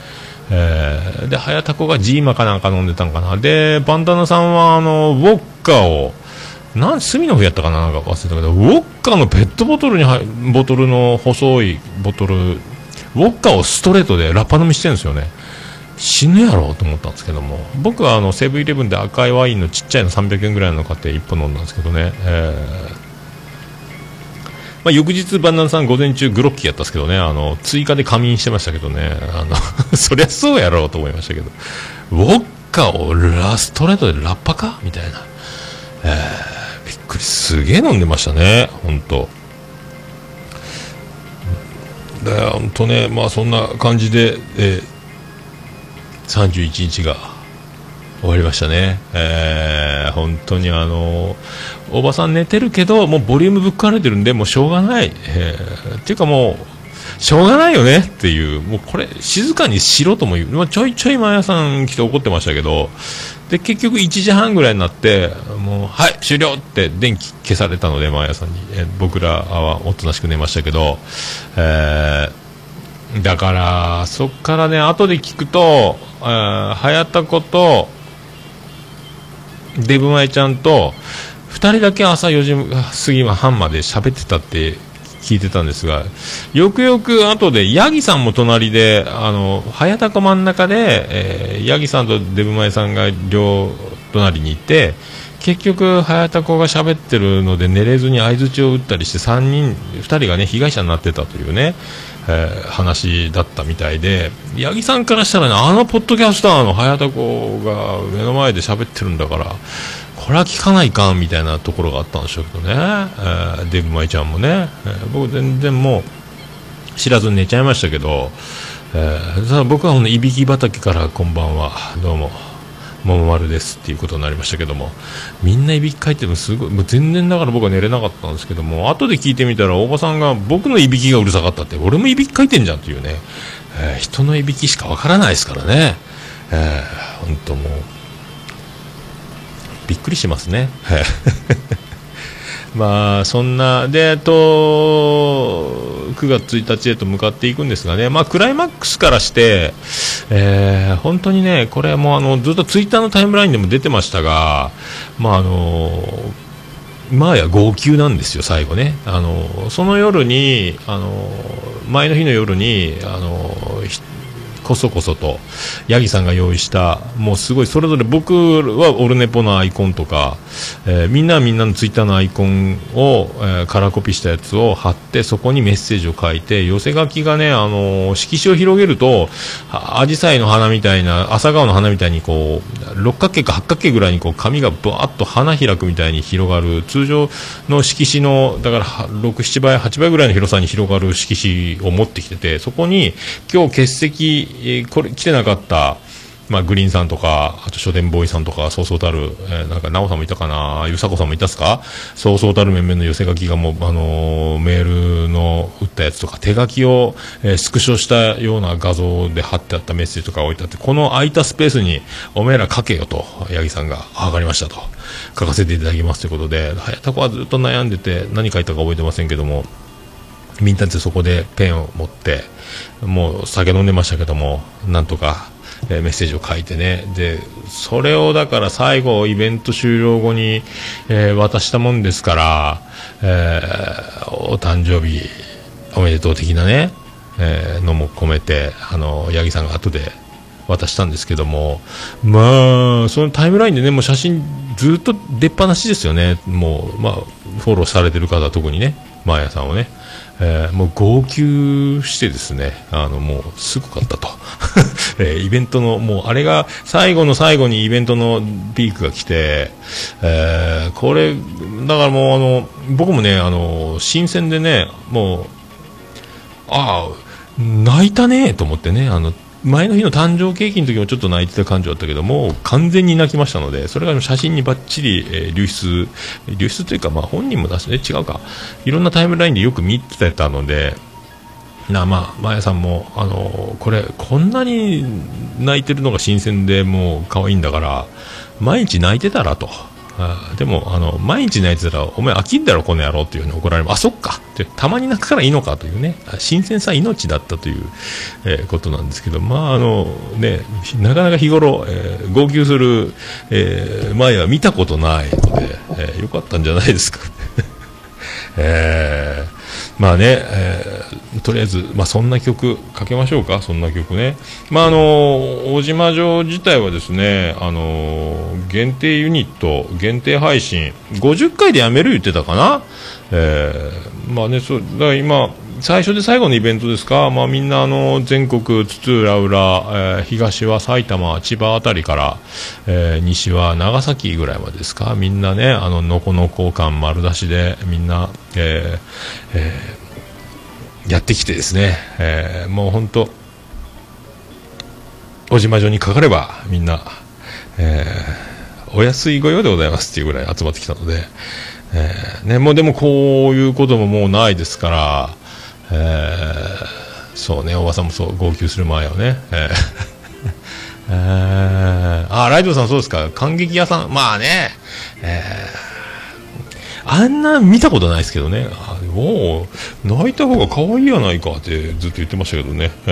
えーで早田子がジーマかなんか飲んでたんかな。でバンダナさんはあのウォッカをなん隅の方やったかななんか忘れたけどウォッカのペットボトルに入ボトルの細いボトルウォッカをストレートでラッパ飲みしてるんですよね。死ぬやろうと思ったんですけども。僕はあのセブンイレブンで赤いワインのちっちゃいの300円ぐらいの買って1本飲んだんですけどね、えーまあ、翌日バンナナさん午前中グロッキーやったんですけどね。あの追加で仮眠してましたけどね。あの そりゃそうやろうと思いましたけど。ウォッカをラストレートでラッパか？みたいな、えー、びっくりすげえ飲んでましたね。本当で本当ねまあそんな感じで、えー、31日が終わりましたね、えー、本当にあのおばさん寝てるけどもうボリュームぶっ壊れてるんでもうしょうがない、えーっていうかもうしょうがないよね。っていう。もうこれ静かにしろとも言う、まあ、ちょいちょい毎朝さん来て怒ってましたけど。で結局1時半ぐらいになってもうはい終了って電気消されたので毎朝に、えー僕らはおとなしく寝ましたけど、えーだからそっからね後で聞くと、えー、早田子とデブマイちゃんと2人だけ朝4時過ぎ半まで喋ってたって聞いてたんですがよくよく後でヤギさんも隣であの早田子真ん中で、えーヤギさんとデブマイさんが両隣にいて結局早田子が喋ってるので寝れずに相づちを打ったりして3人2人がね被害者になってたというね、えー話だったみたいで八木さんからしたらねあのポッドキャスターの早田子が目の前で喋ってるんだからこれは聞かないかんみたいなところがあったんでしょうけどね、えーデブマイちゃんもね、えー僕全然もう知らずに寝ちゃいましたけど、えー僕はほんのいびき畑からこんばんは。どうも。桃丸ですっていうことになりましたけどもみんないびきかいてもすごいもう全然だから僕は寝れなかったんですけども後で聞いてみたら大場さんが僕のいびきがうるさかったって俺もいびきかいてんじゃんっていうね、えー人のいびきしかわからないですからね。えー、本当もうびっくりしますね。はいまあそんなでと9月1日へと向かっていくんですがね、まあ、クライマックスからして、えー本当にね、これもあのずっとツイッターのタイムラインでも出てましたが、まああのまあや号泣なんですよ、最後ね。あのその夜に、あの前の日の夜に、あのこそこそと、ヤギさんが用意した、もうすごい、それぞれ僕はオルネポのアイコンとか、えーみんなみんなのツイッターのアイコンを、えーカラーコピーしたやつを貼って、そこにメッセージを書いて、寄せ書きがね、あのー色紙を広げると、アジサイの花みたいな、朝顔の花みたいにこう、六角形か八角形ぐらいにこう紙がバーッと花開くみたいに広がる、通常の色紙の、だから6、7倍、8倍ぐらいの広さに広がる色紙を持ってきてて、そこに今日欠席、えこれ来てなかった、まあ、グリーンさんとか、あと書店ボーイさんとか、そうそうたる、えーなんか、なおさんもいたかな、ゆさこさんもいたっすか？そうそうたる面々の寄せ書きがもう、あのーメールの打ったやつとか、手書きを、えースクショしたような画像で貼ってあったメッセージとか置いてあって、この空いたスペースに、おめえら書けよと、八木さんが、あわかりましたと、書かせていただきますということで、早田子はずっと悩んでて、何書いたか覚えてませんけども、みんなでそこでペンを持って、もう酒飲んでましたけども、なんとか、えーメッセージを書いてね。で、それをだから最後、イベント終了後に、えー渡したもんですから、えーお誕生日おめでとう的なね、えーのも込めて、あの、八木さんが後で渡したんですけども、まあ、そのタイムラインでね、もう写真ずっと出っ放しですよね。もう、まあ、フォローされてる方は特にね、マーヤさんをね。えーもう号泣してですね、あの、もうすごかったと。えーイベントの、もうあれが最後の最後にイベントのピークが来て、えーこれ、だからもうあの、僕もね、あの、新鮮でね、もう、ああ、泣いたねと思ってね、あの、前の日の誕生ケーキの時もちょっと泣いてた感じだったけども、完全に泣きましたので、それが写真にバッチリ、え流出、流出というか、まあ本人も出して、違うか、いろんなタイムラインでよく見てたので、なまあ、まやさんも、あのこれ、こんなに泣いてるのが新鮮でもう可愛いんだから、毎日泣いてたらと。あでもあの毎日泣いてたらお前飽きんだろこの野郎っていうふうに怒られる。あそっか。ってたまに泣くからいいのかというね。新鮮さ命だったという、えーことなんですけど。まああのねなかなか日頃、えー号泣する、えー前は見たことないので、えーよかったんじゃないですか。えーまあね、えーとりあえず、まあ、そんな曲かけましょうか、そんな曲ね。まあ、あの、大島城自体はですね、あの、限定ユニット、限定配信、50回でやめる言ってたかな。えーまあね、そう、だから今、最初で最後のイベントですか、まあ、みんなあの全国津々浦々、えー東は埼玉、千葉あたりから、えー西は長崎ぐらいまでですか、みんなね、あののこのこ感丸出しで、みんな、えーえーやってきてですね、えーもう本当、小島城にかかれば、みんな、えーお安い御用でございますっていうぐらい集まってきたので、えーね、もうでもこういうことももうないですから、えーそうね、おばさんもそう、号泣する前よね。えー。あ、ライドさんそうですか、感激屋さん、まあね、えー。あんな見たことないですけどね、あもう、泣いた方が可愛いやないかってずっと言ってましたけどね。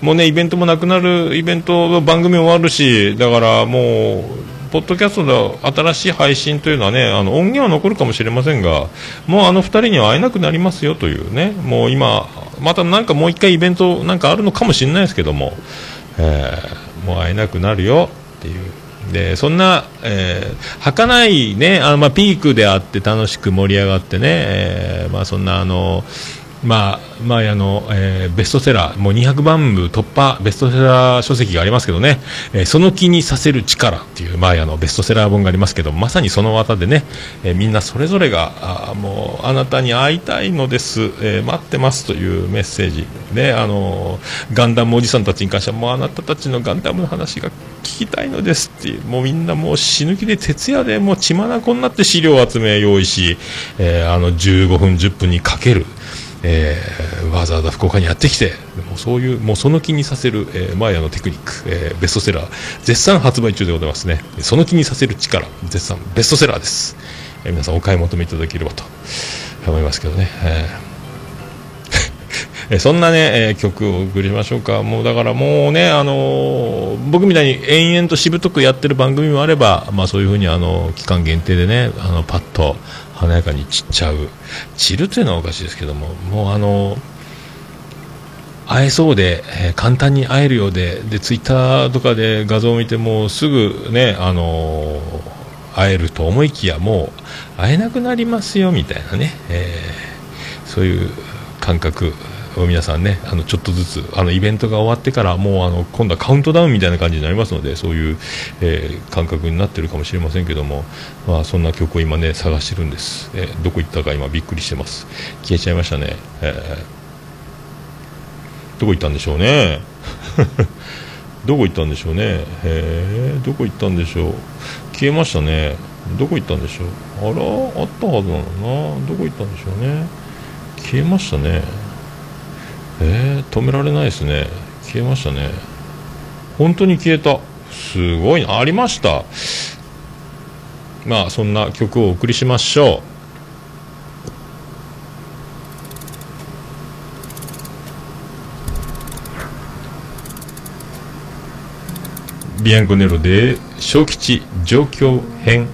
もうね、イベントもなくなる、イベント、番組終わるし、だからもう、ポッドキャストの新しい配信というのはね、あの音源は残るかもしれませんが、もうあの二人には会えなくなりますよというね、もう今、またなんかもう一回イベントなんかあるのかもしれないですけども、えーもう会えなくなるよっていう。でそんな、えー、儚いね、あのまあ、ピークであって楽しく盛り上がってね、えーまあ、そんなあの、まあ、前ああの、えーベストセラー、もう200万部突破ベストセラー書籍がありますけどね、えーその気にさせる力っていう、前ああのベストセラー本がありますけど、まさにその技でね、えーみんなそれぞれが、あもう、あなたに会いたいのです、えー待ってますというメッセージで、あのガンダムおじさんたちに関しては、もうあなたたちのガンダムの話が聞きたいのですっていう、もうみんなもう死ぬ気で徹夜でもう血眼になって資料を集め用意し、えーあの15分、10分にかける。えーわざわざ福岡にやってきて、もうそういう、もうその気にさせる、えーマーヤのテクニック、えーベストセラー、絶賛発売中でございますね。その気にさせる力、絶賛ベストセラーです。えー皆さんお買い求めいただければと思いますけどね。えー そんなね、えー曲をお送りしましょうか。もうだからもうね、あのー僕みたいに延々としぶとくやってる番組もあれば、まあそういうふうにあの、期間限定でね、あの、パッと華やかに散っちゃう。散るというのはおかしいですけども、もうあの会えそうで、えー簡単に会えるようで、で、ツイッターとかで画像を見てもすぐね、あのー会えると思いきや、もう会えなくなりますよ、みたいなね、えーそういう感覚皆さんね、あの、ちょっとずつ、あの、イベントが終わってから、もう、あの、今度はカウントダウンみたいな感じになりますので、そういう、えー感覚になってるかもしれませんけども、まあ、そんな曲を今ね、探してるんです。えーどこ行ったか今びっくりしてます。消えちゃいましたね。えーどこ行ったんでしょうね。どこ行ったんでしょうね。へえ、どこ行ったんでしょう。消えましたね。どこ行ったんでしょう。あら、あったはずなのな。どこ行ったんでしょうね。消えましたね。えー、止められないですね。消えましたね。本当に消えた。すごい。ありました。まあ、そんな曲をお送りしましょう。ビアンコネロで小吉状況編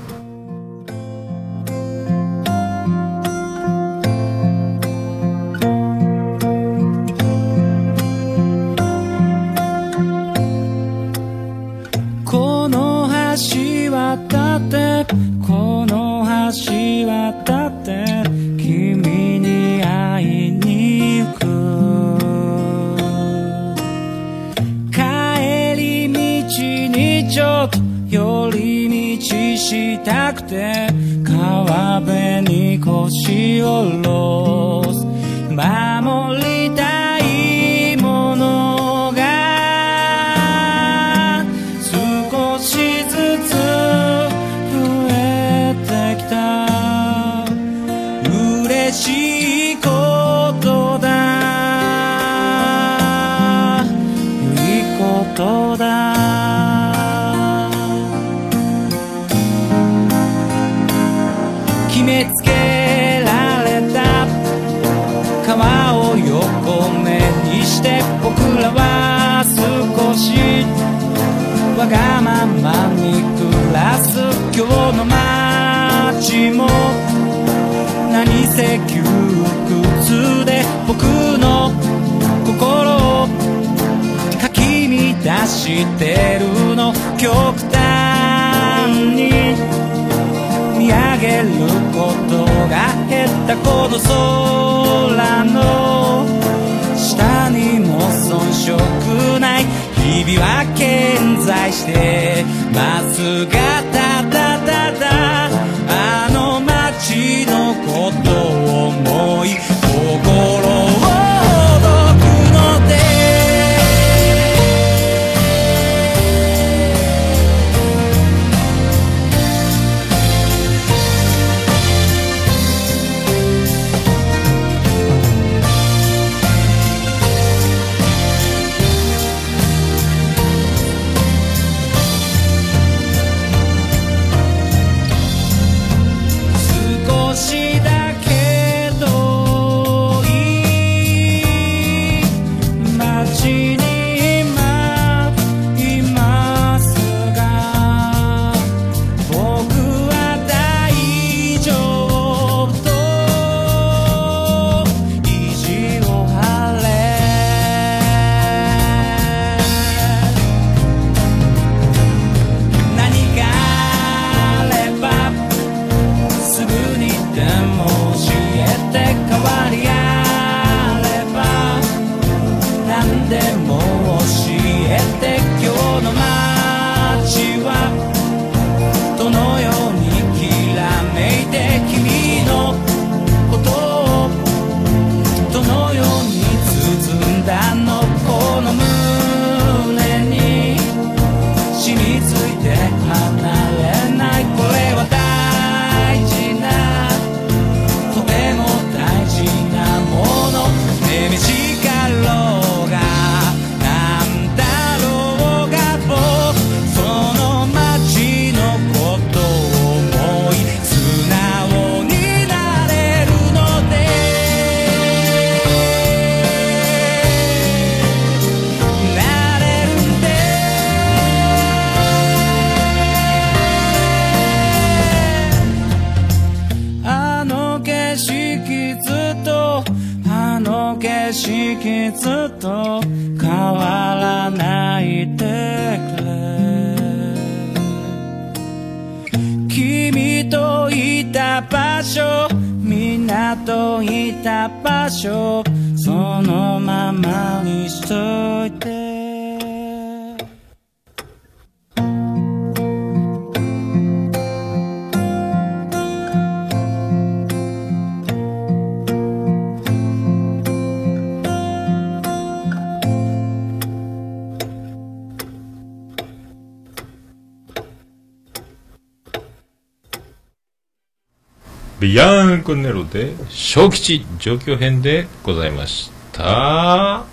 アンコネロで小吉上京編でございました。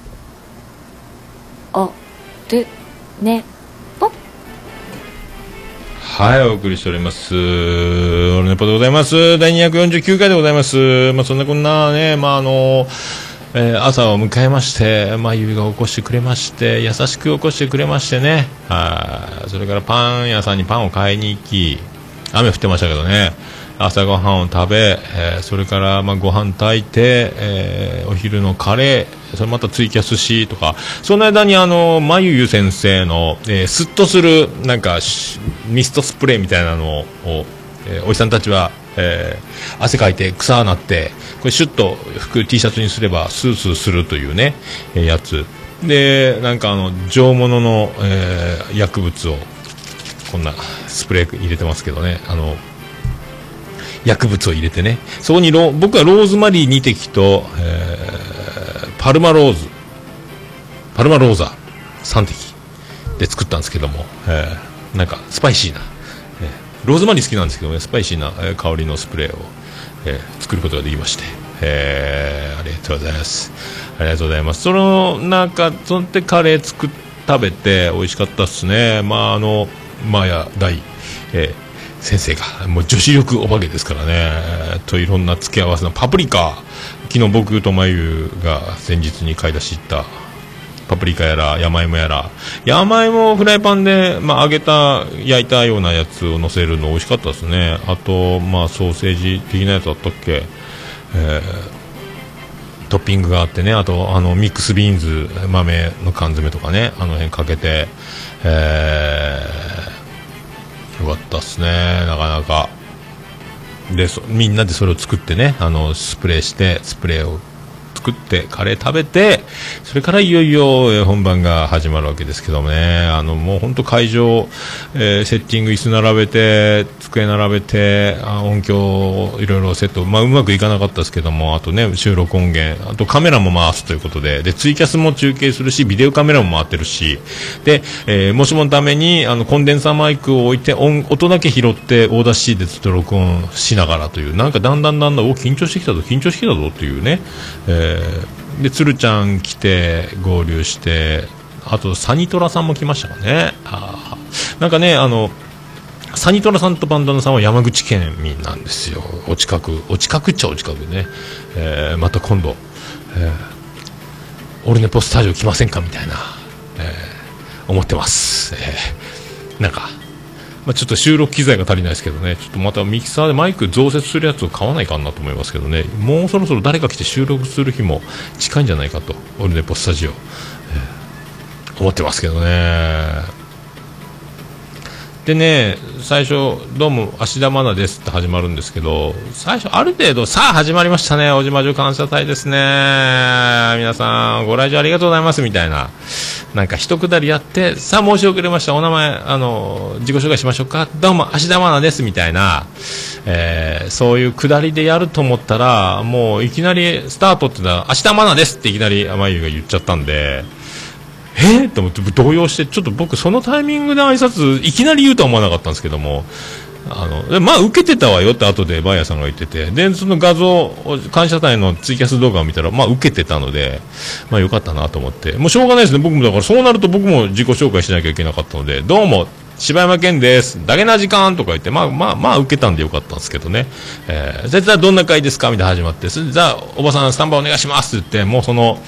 おるねぽはいお送りしております。オルネポでございます。第249回でございます。まあそんなこんなねまああのえー朝を迎えまして、まあ、ゆいが起こしてくれまして優しく起こしてくれましてね。はい。それからパン屋さんにパンを買いに行き雨降ってましたけどね朝ごはんを食べ、えーそれからまあご飯炊いて、えーお昼のカレーそれまたツイキャスしとかその間にあのまゆゆ先生の、えースッとするなんかミストスプレーみたいなのを、えーおじさんたちは、えー汗かいて草なってこれシュッと服 T シャツにすればスースーするというね、えーやつ。でなんかあの上物の、えー薬物をこんなスプレー入れてますけどね。あの薬物を入れてね。そこにロ僕はローズマリー2滴と、えーパルマローズ。パルマローザ3滴で作ったんですけども、えーなんかスパイシーな、えーローズマリー好きなんですけどねスパイシーな、えー香りのスプレーを、えー作ることができまして、えーありがとうございます。ありがとうございます。その中そんでカレー作っ食べて美味しかったっすね。まああのマヤ大、えー先生がもう女子力お化けですからね。といろんな付け合わせのパプリカ。昨日僕とまゆが先日に買い出し行ったパプリカやら山芋やら。山芋をフライパンで、まあ、揚げた焼いたようなやつを乗せるの美味しかったですね。あと、まあ、ソーセージ的なやつあったっけ、えートッピングがあってね。あとあのミックスビーンズ豆の缶詰とかね。あの辺かけて、えーよかったっすね。なかなか。でそみんなでそれを作ってねあのスプレーしてスプレーを作ってカレー食べてそれからいよいよ本番が始まるわけですけどもね。あのもう本当会場、えーセッティング椅子並べて机並べて音響いろいろセット、まあ、うまくいかなかったですけどもあとね収録音源。あとカメラも回すということで。でツイキャスも中継するしビデオカメラも回ってるし。で、えーもしものためにあのコンデンサーマイクを置いて音音だけ拾ってオーダー C でずっと録音しながらという。なんかだんだんだんだんお緊張してきたぞ緊張してきたぞっていうね、えで鶴ちゃん来て合流してあとサニトラさんも来ましたかね。あなんかねあのサニトラさんとバンダナさんは山口県民なんですよ。お近くお近くっちゃお近くでね、えーまた今度、えーオルネポスタジオ来ませんか？みたいな、えー思ってます、えーなんかまあ、ちょっと収録機材が足りないですけどね、ちょっとまたミキサーでマイク増設するやつを買わないかなと思いますけどね、もうそろそろ誰か来て収録する日も近いんじゃないかと、オルネポスタジオ、えー思ってますけどね。でね、最初、どうも、芦田愛菜ですって始まるんですけど、最初、ある程度、さあ始まりましたね、小島女感謝祭ですね。皆さん、ご来場ありがとうございます、みたいな。なんか一くだりやって、さあ申し遅れました、お名前、あの、自己紹介しましょうか。どうも、芦田愛菜です、みたいな、えーそういうくだりでやると思ったら、もういきなりスタートってのは、芦田愛菜ですっていきなり、まゆが言っちゃったんで、えー、と思って動揺して、ちょっと僕そのタイミングで挨拶、いきなり言うとは思わなかったんですけども、あの、まあ受けてたわよって後でバイヤーさんが言ってて、で、その画像、感謝祭のツイキャス動画を見たら、まあ受けてたので、まあよかったなと思って、もうしょうがないですね、僕もだからそうなると僕も自己紹介しなきゃいけなかったので、どうも、柴山健です。だけな時間とか言って、まあまあまあ受けたんでよかったんですけどね。えー、じゃあどんな会ですか？みたいな始まって、それじゃあおばさんスタンバイお願いしますって言って、もうその、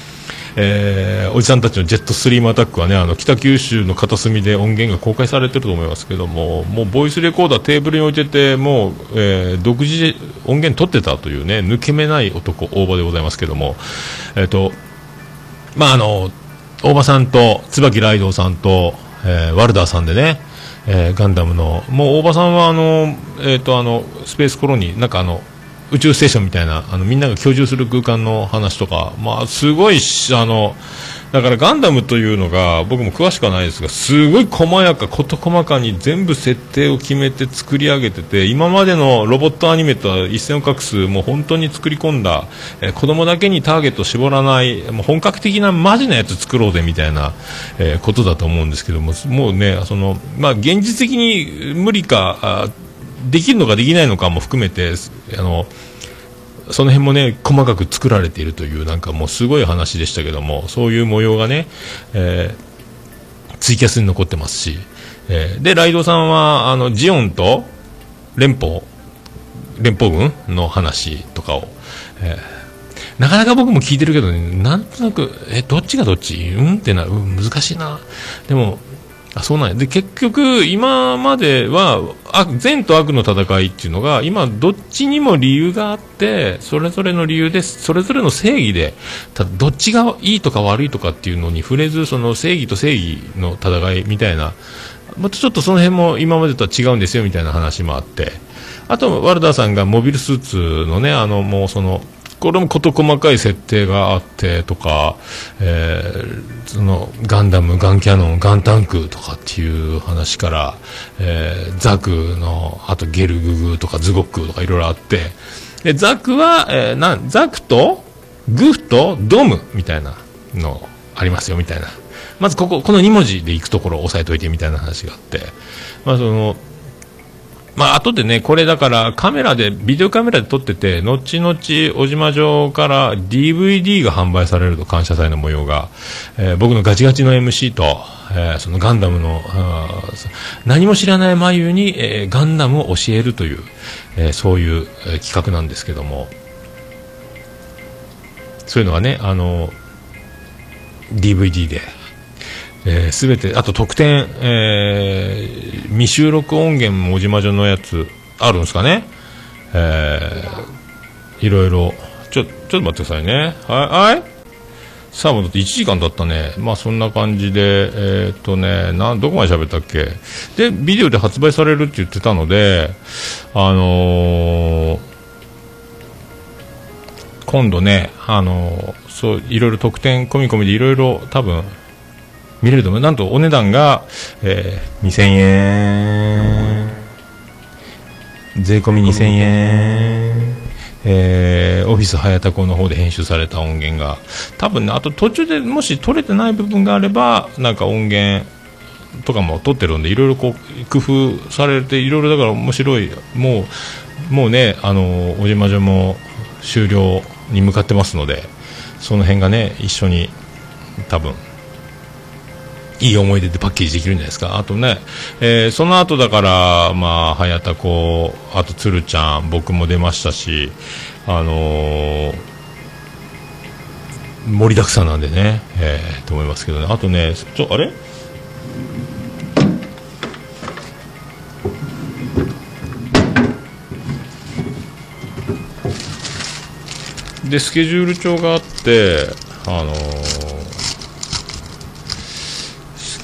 えーおじさんたちのジェットスリームアタックはね、あの、北九州の片隅で音源が公開されてると思いますけども、もうボイスレコーダーテーブルに置いてて、もう、えー独自音源取ってたというね、抜け目ない男、大場でございますけども、えっ、と、まああの、大場さんと、椿ライドウさんと、えーワルダーさんでね、えーガンダムの、もう大場さんはあの、えっ、とあの、スペースコロニー、なんかあの、宇宙ステーションみたいな、あの、みんなが居住する空間の話とか、まあ、すごい、あの、だからガンダムというのが、僕も詳しくはないですが、すごい細やか、事細かに全部設定を決めて作り上げてて、今までのロボットアニメとは一線を画す、もう本当に作り込んだ、え子供だけにターゲットを絞らない、もう本格的なマジなやつ作ろうぜみたいな、えことだと思うんですけども、もうね、その、まあ、現実的に無理か、できるのかできないのかも含めて、あの、その辺もね、細かく作られているという、なんかもうすごい話でしたけども、そういう模様がね、えーツイキャスに残ってますし、えーで、ライドさんは、あの、ジオンと連邦、連邦軍の話とかを、えーなかなか僕も聞いてるけどね、なんとなく、え、どっちがどっち？うん？ってな、うん、難しいな。でも、あ、そうなんや。で、結局、今までは、あ善と悪の戦いっていうのが、今、どっちにも理由があって、それぞれの理由で、それぞれの正義で、ただ、どっちがいいとか悪いとかっていうのに触れず、その正義と正義の戦いみたいな、またちょっとその辺も今までとは違うんですよみたいな話もあって、あと、ワルダーさんがモビルスーツのね、あの、もうその、これも事細かい設定があってとか、えーそのガンダム、ガンキャノン、ガンタンクとかっていう話から、えーザクの、あとゲルググとかズゴックとかいろいろあって、でザクは、えーなんザクとグフとドムみたいなのありますよみたいな。まずここ、この2文字で行くところを押さえといてみたいな話があって、まあその、まあ、後でね、これだからカメラで、ビデオカメラで撮ってて、後々、小島城から DVD が販売されると、感謝祭の模様が、えー僕のガチガチの MC と、えーそのガンダムの、何も知らない眉に、えーガンダムを教えるという、えそういう、企画なんですけども、そういうのがね、あの、DVD で、えー、全て、あと特典、えー未収録音源も小島城のやつあるんですかね、えーいろいろ、ちょ、ちょっと待ってくださいね。はい、はいさあ、もうだって1時間経ったね。まあそんな感じで、えーっとね、な、どこまで喋ったっけ？で、ビデオで発売されるって言ってたので、あのー今度ね、あのーそう、いろいろ特典込み込みでいろいろ多分、見れると思う。なんとお値段が、えー、2000円。税込み2000円。えーオフィス早田港の方で編集された音源が、多分ね、あと途中でもし取れてない部分があれば、なんか音源とかも取ってるんで、いろいろこう、工夫されて、いろいろだから面白い、もう、もうね、あの、小島女も終了に向かってますので、その辺がね、一緒に、多分、いい思い出でパッケージできるんじゃないですか。あとね、えーその後だから、まあ、早田子、あと鶴ちゃん、僕も出ましたし、あのー盛りだくさんなんでね、えーと思いますけどね。あとね、ちょ、あれ？で、スケジュール帳があって、あのー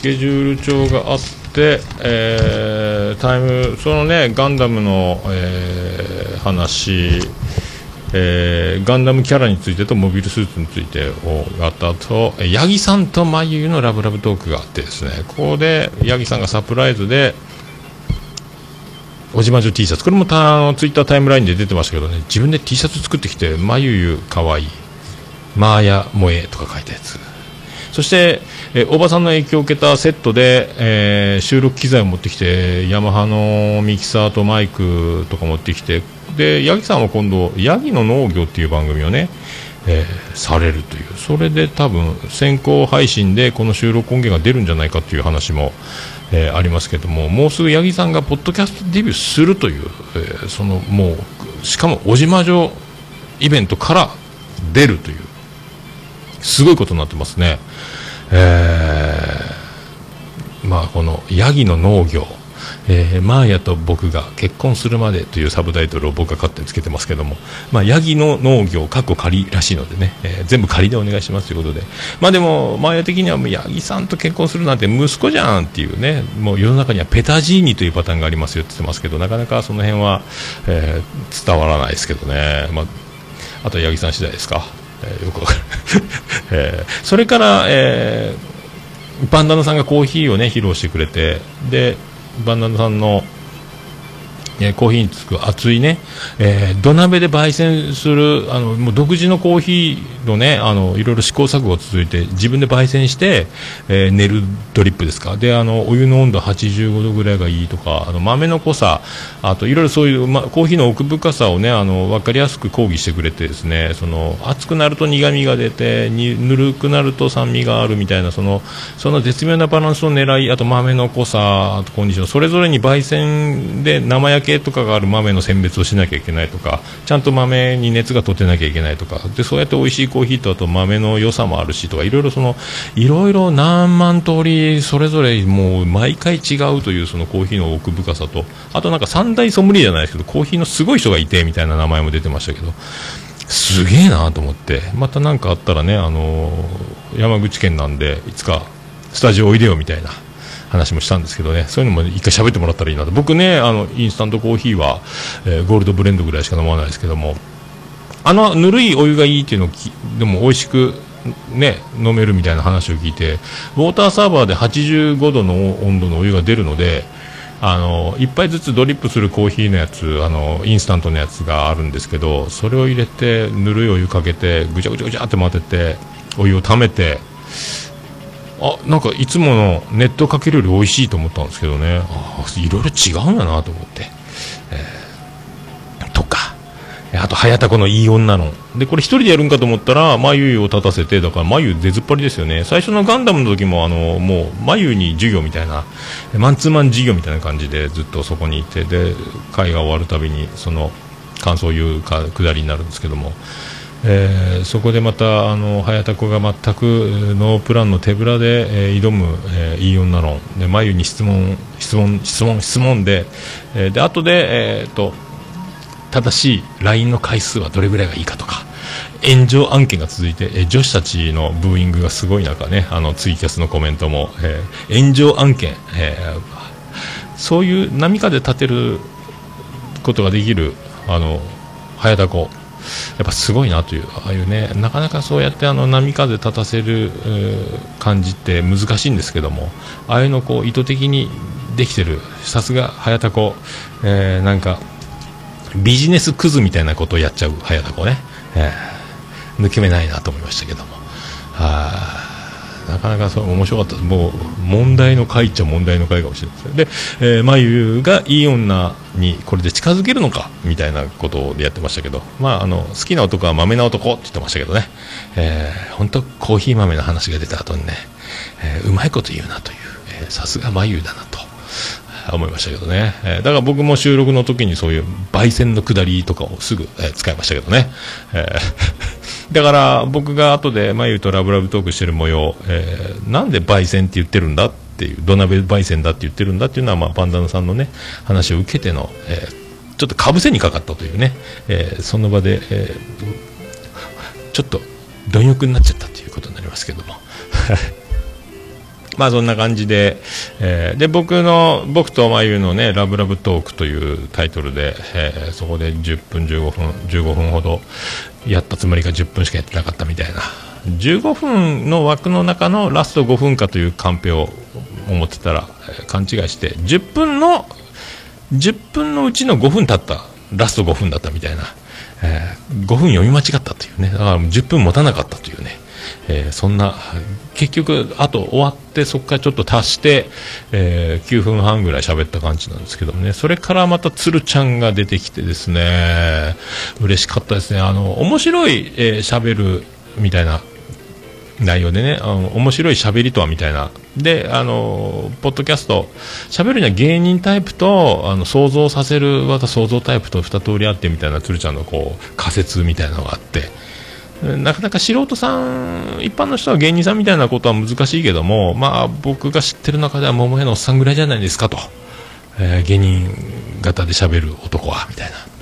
ケジュール帳があって、えータイム、そのね、ガンダムの、えー話、えーガンダムキャラについてとモビルスーツについてをやった後、え八木さんとまゆのラブラブトークがあってですね、ここで八木さんがサプライズで、おじまじょ T シャツ、これもたあのツイッタータイムラインで出てましたけどね、自分で T シャツ作ってきて、まゆゆかわいい、マーヤ萌えとか書いたやつ。そして、えーおばさんの影響を受けたセットで、えー収録機材を持ってきて、ヤマハのミキサーとマイクとか持ってきて、で、ヤギさんは今度、ヤギの農業っていう番組をね、えーされるという、それで多分、先行配信でこの収録音源が出るんじゃないかという話も、えーありますけども、もうすぐ八木さんがポッドキャストデビューするという、えーそのもう、しかも小島城イベントから出るという、すごいことになってますね。えーまあ、このヤギの農業、えーマーヤと僕が結婚するまでというサブタイトルを僕が勝手につけてますけども、まあ、ヤギの農業、かっこ仮らしいのでね、えー全部仮でお願いしますということで、まあでも、マーヤ的にはもうヤギさんと結婚するなんて息子じゃんっていうね、もう世の中にはペタジーニというパターンがありますよって言ってますけど、なかなかその辺は、えー伝わらないですけどね、まあ、あとは八木さん次第ですか、えーよくわかる、えーそれから、えーバンダナさんがコーヒーをね披露してくれてでバンダナさんの、えーコーヒーにつく熱いね、えー土鍋で焙煎するあのもう独自のコーヒーのねあのいろいろ試行錯誤が続いて自分で焙煎して、えー練るドリップですか。であのお湯の温度85度ぐらいがいいとかあの豆の濃さあといろいろそういう、ま、コーヒーの奥深さをねあの分かりやすく講義してくれてですねその熱くなると苦みが出てにぬるくなると酸味があるみたいなそのその絶妙なバランスを狙いあと豆の濃さあとコンディションそれぞれに焙煎で生焼きけとかがある豆の選別をしなきゃいけないとかちゃんと豆に熱が取ってなきゃいけないとか。でそうやって美味しいコーヒーとあと豆の良さもあるしとかいろいろそのいろいろ何万通りそれぞれもう毎回違うというそのコーヒーの奥深さと。あとなんか三大ソムリエじゃないですけどコーヒーのすごい人がいてみたいな名前も出てましたけど。すげえなと思って。また何かあったらねあの山口県なんでいつかスタジオおいでよみたいな。話もしたんですけどね。そういうのも一回喋ってもらったらいいなと。僕ねあのインスタントコーヒーは、えーゴールドブレンドぐらいしか飲まないですけどもあのぬるいお湯がいいっていうのをでも美味しくね飲めるみたいな話を聞いてウォーターサーバーで85度の温度のお湯が出るのであの1杯ずつドリップするコーヒーのやつあのインスタントのやつがあるんですけどそれを入れてぬるいお湯かけてぐちゃぐちゃぐちゃって混ぜてお湯をためてあなんかいつものネットかけるより美味しいと思ったんですけどね。あいろいろ違うんやなと思って、えー、とか。あと早田子のいい女の。でこれ1人でやるんかと思ったら眉を立たせてだから眉出ずっぱりですよね。最初のガンダムの時もあのもう眉に授業みたいなマンツーマン授業みたいな感じでずっとそこにいてで会が終わるたびにその感想を言うかくだりになるんですけども。えーそこでまたあの早田子が全くノープランの手ぶらで、えー挑む、えーいい女論。で眉に質問質問質問質問で、えーで後で、えーと正しい LINE の回数はどれぐらいがいいかとか炎上案件が続いて、えー女子たちのブーイングがすごい中ねあのツイキャスのコメントも、えー炎上案件、えーそういう波風立てることができるあの早田子。やっぱすごいなというああいうねなかなかそうやってあの波風立たせる、感じって難しいんですけどもああいうのこう意図的にできてるさすが早田子、えーなんかビジネスクズみたいなことをやっちゃう早田子ね、えー抜け目ないなと思いましたけども。はあなかなかそう面白かった。もう問題の回っちゃ問題の回かもしれません。で、えー、眉がいい女にこれで近づけるのかみたいなことでやってましたけど、まあ、あの好きな男はまめな男って言ってましたけどね、えー、本当コーヒー豆の話が出た後にね、えーうまいこと言うなというえさすが眉だなと思いましたけどね、えーだから僕も収録の時にそういう焙煎の下りとかをすぐ、えー使いましたけどね、えーだから僕が後で眉とラブラブトークしてる模様、えーなんで焙煎って言ってるんだっていう土鍋焙煎だって言ってるんだっていうのは、まあ、バンダナさんのね話を受けての、えーちょっとかぶせにかかったというね、えーその場で、えーちょっと貪欲になっちゃったということになりますけども。まあそんな感じで、えーで僕の僕とまゆのねラブラブトークというタイトルで、えーそこで10分15分15分ほどやったつもりが10分しかやってなかったみたいな。15分の枠の中のラスト5分かというカンペを思ってたら、えー勘違いして10分の10分のうちの5分経ったラスト5分だったみたいな、えー5分読み間違ったというね。だから10分持たなかったというね、えーそんな結局あと終わってそこからちょっと足して、えー9分半ぐらい喋った感じなんですけどもね。それからまた鶴ちゃんが出てきてですね。嬉しかったですね。あの面白い喋、えーるみたいな内容でね、あの面白い喋りとはみたいな。で、あの、ポッドキャスト、喋るには芸人タイプと、あの、想像させる、また想像タイプと二通りあってみたいな、鶴ちゃんのこう、仮説みたいなのがあって、なかなか素人さん、一般の人は芸人さんみたいなことは難しいけども、まあ、僕が知ってる中では桃屋のおっさんぐらいじゃないですかと。えー芸人型で喋る男は、みたいな。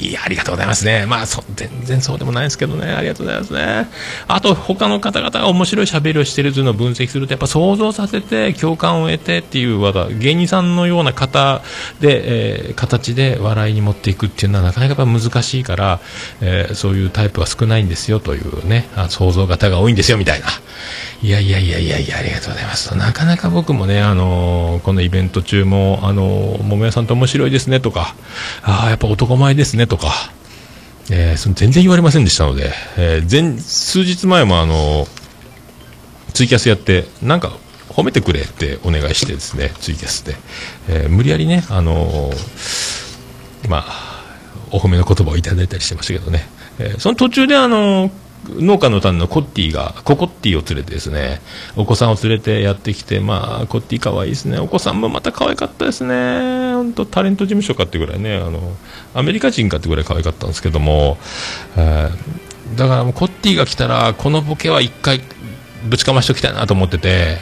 いや、ありがとうございますね。まあ、そ全然そうでもないですけどね。ありがとうございますね。あと、他の方々が面白い喋りをしてるというのを分析すると、やっぱ想像させて、共感を得てっていう技、芸人さんのような方で、えー形で笑いに持っていくっていうのはなかなか難しいから、えーそういうタイプは少ないんですよというね、あ想像型が多いんですよみたいな。いやいやいやいやいや、ありがとうございます。なかなか僕もね、あのーこのイベント中も、あのー桃屋さんと面白いですねとか、ああ、やっぱ男前ですねとか、えーその全然言われませんでしたので、えー前数日前もあのツイキャスやって、なんか褒めてくれってお願いしてですね、ツイキャスで、えー無理やりね、あのまあ、お褒めの言葉をいただいたりしてましたけどね、えその途中であの農家の種のコッティが、ココッティを連れてですね、お子さんを連れてやってきて、まあ、コッティ可愛いですね。お子さんもまた可愛かったですね。本当タレント事務所かってぐらいね、あの、アメリカ人かってぐらい可愛かったんですけども、えーだからもうコッティが来たら、このボケは一回ぶちかましておきたいなと思ってて、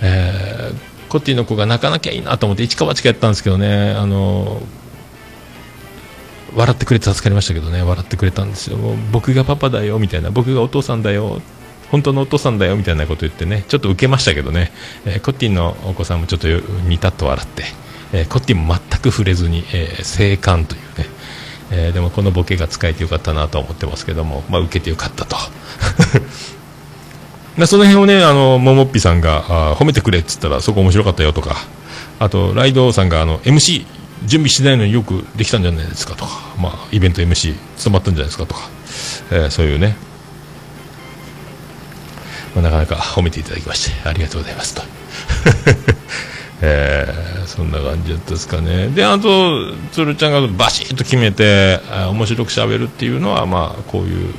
えーコッティの子が泣かなきゃいいなと思って一か八かやったんですけどね、あの、笑ってくれて助かりましたけどね、笑ってくれたんですよ。僕がパパだよ、みたいな。僕がお父さんだよ。本当のお父さんだよ、みたいなこと言ってね、ちょっと受けましたけどね、えーコッティのお子さんもちょっとニタッと笑って、えーコッティも全く触れずに、えー生還というね、えーでもこのボケが使えてよかったなと思ってますけども、まあ、受けてよかったと。でその辺をね、あの、ももっぴさんが、あ褒めてくれって言ったら、そこ面白かったよとか、あと、ライドさんが、あの、MC、準備しないのによくできたんじゃないですかとか、まあ、イベント MC、務まったんじゃないですかとか、えーそういうね、まあ、なかなか褒めていただきまして、ありがとうございますと。えーそんな感じだったですかね。であと鶴ちゃんがバシッと決めてあ面白くしゃべるっていうのはまあこういう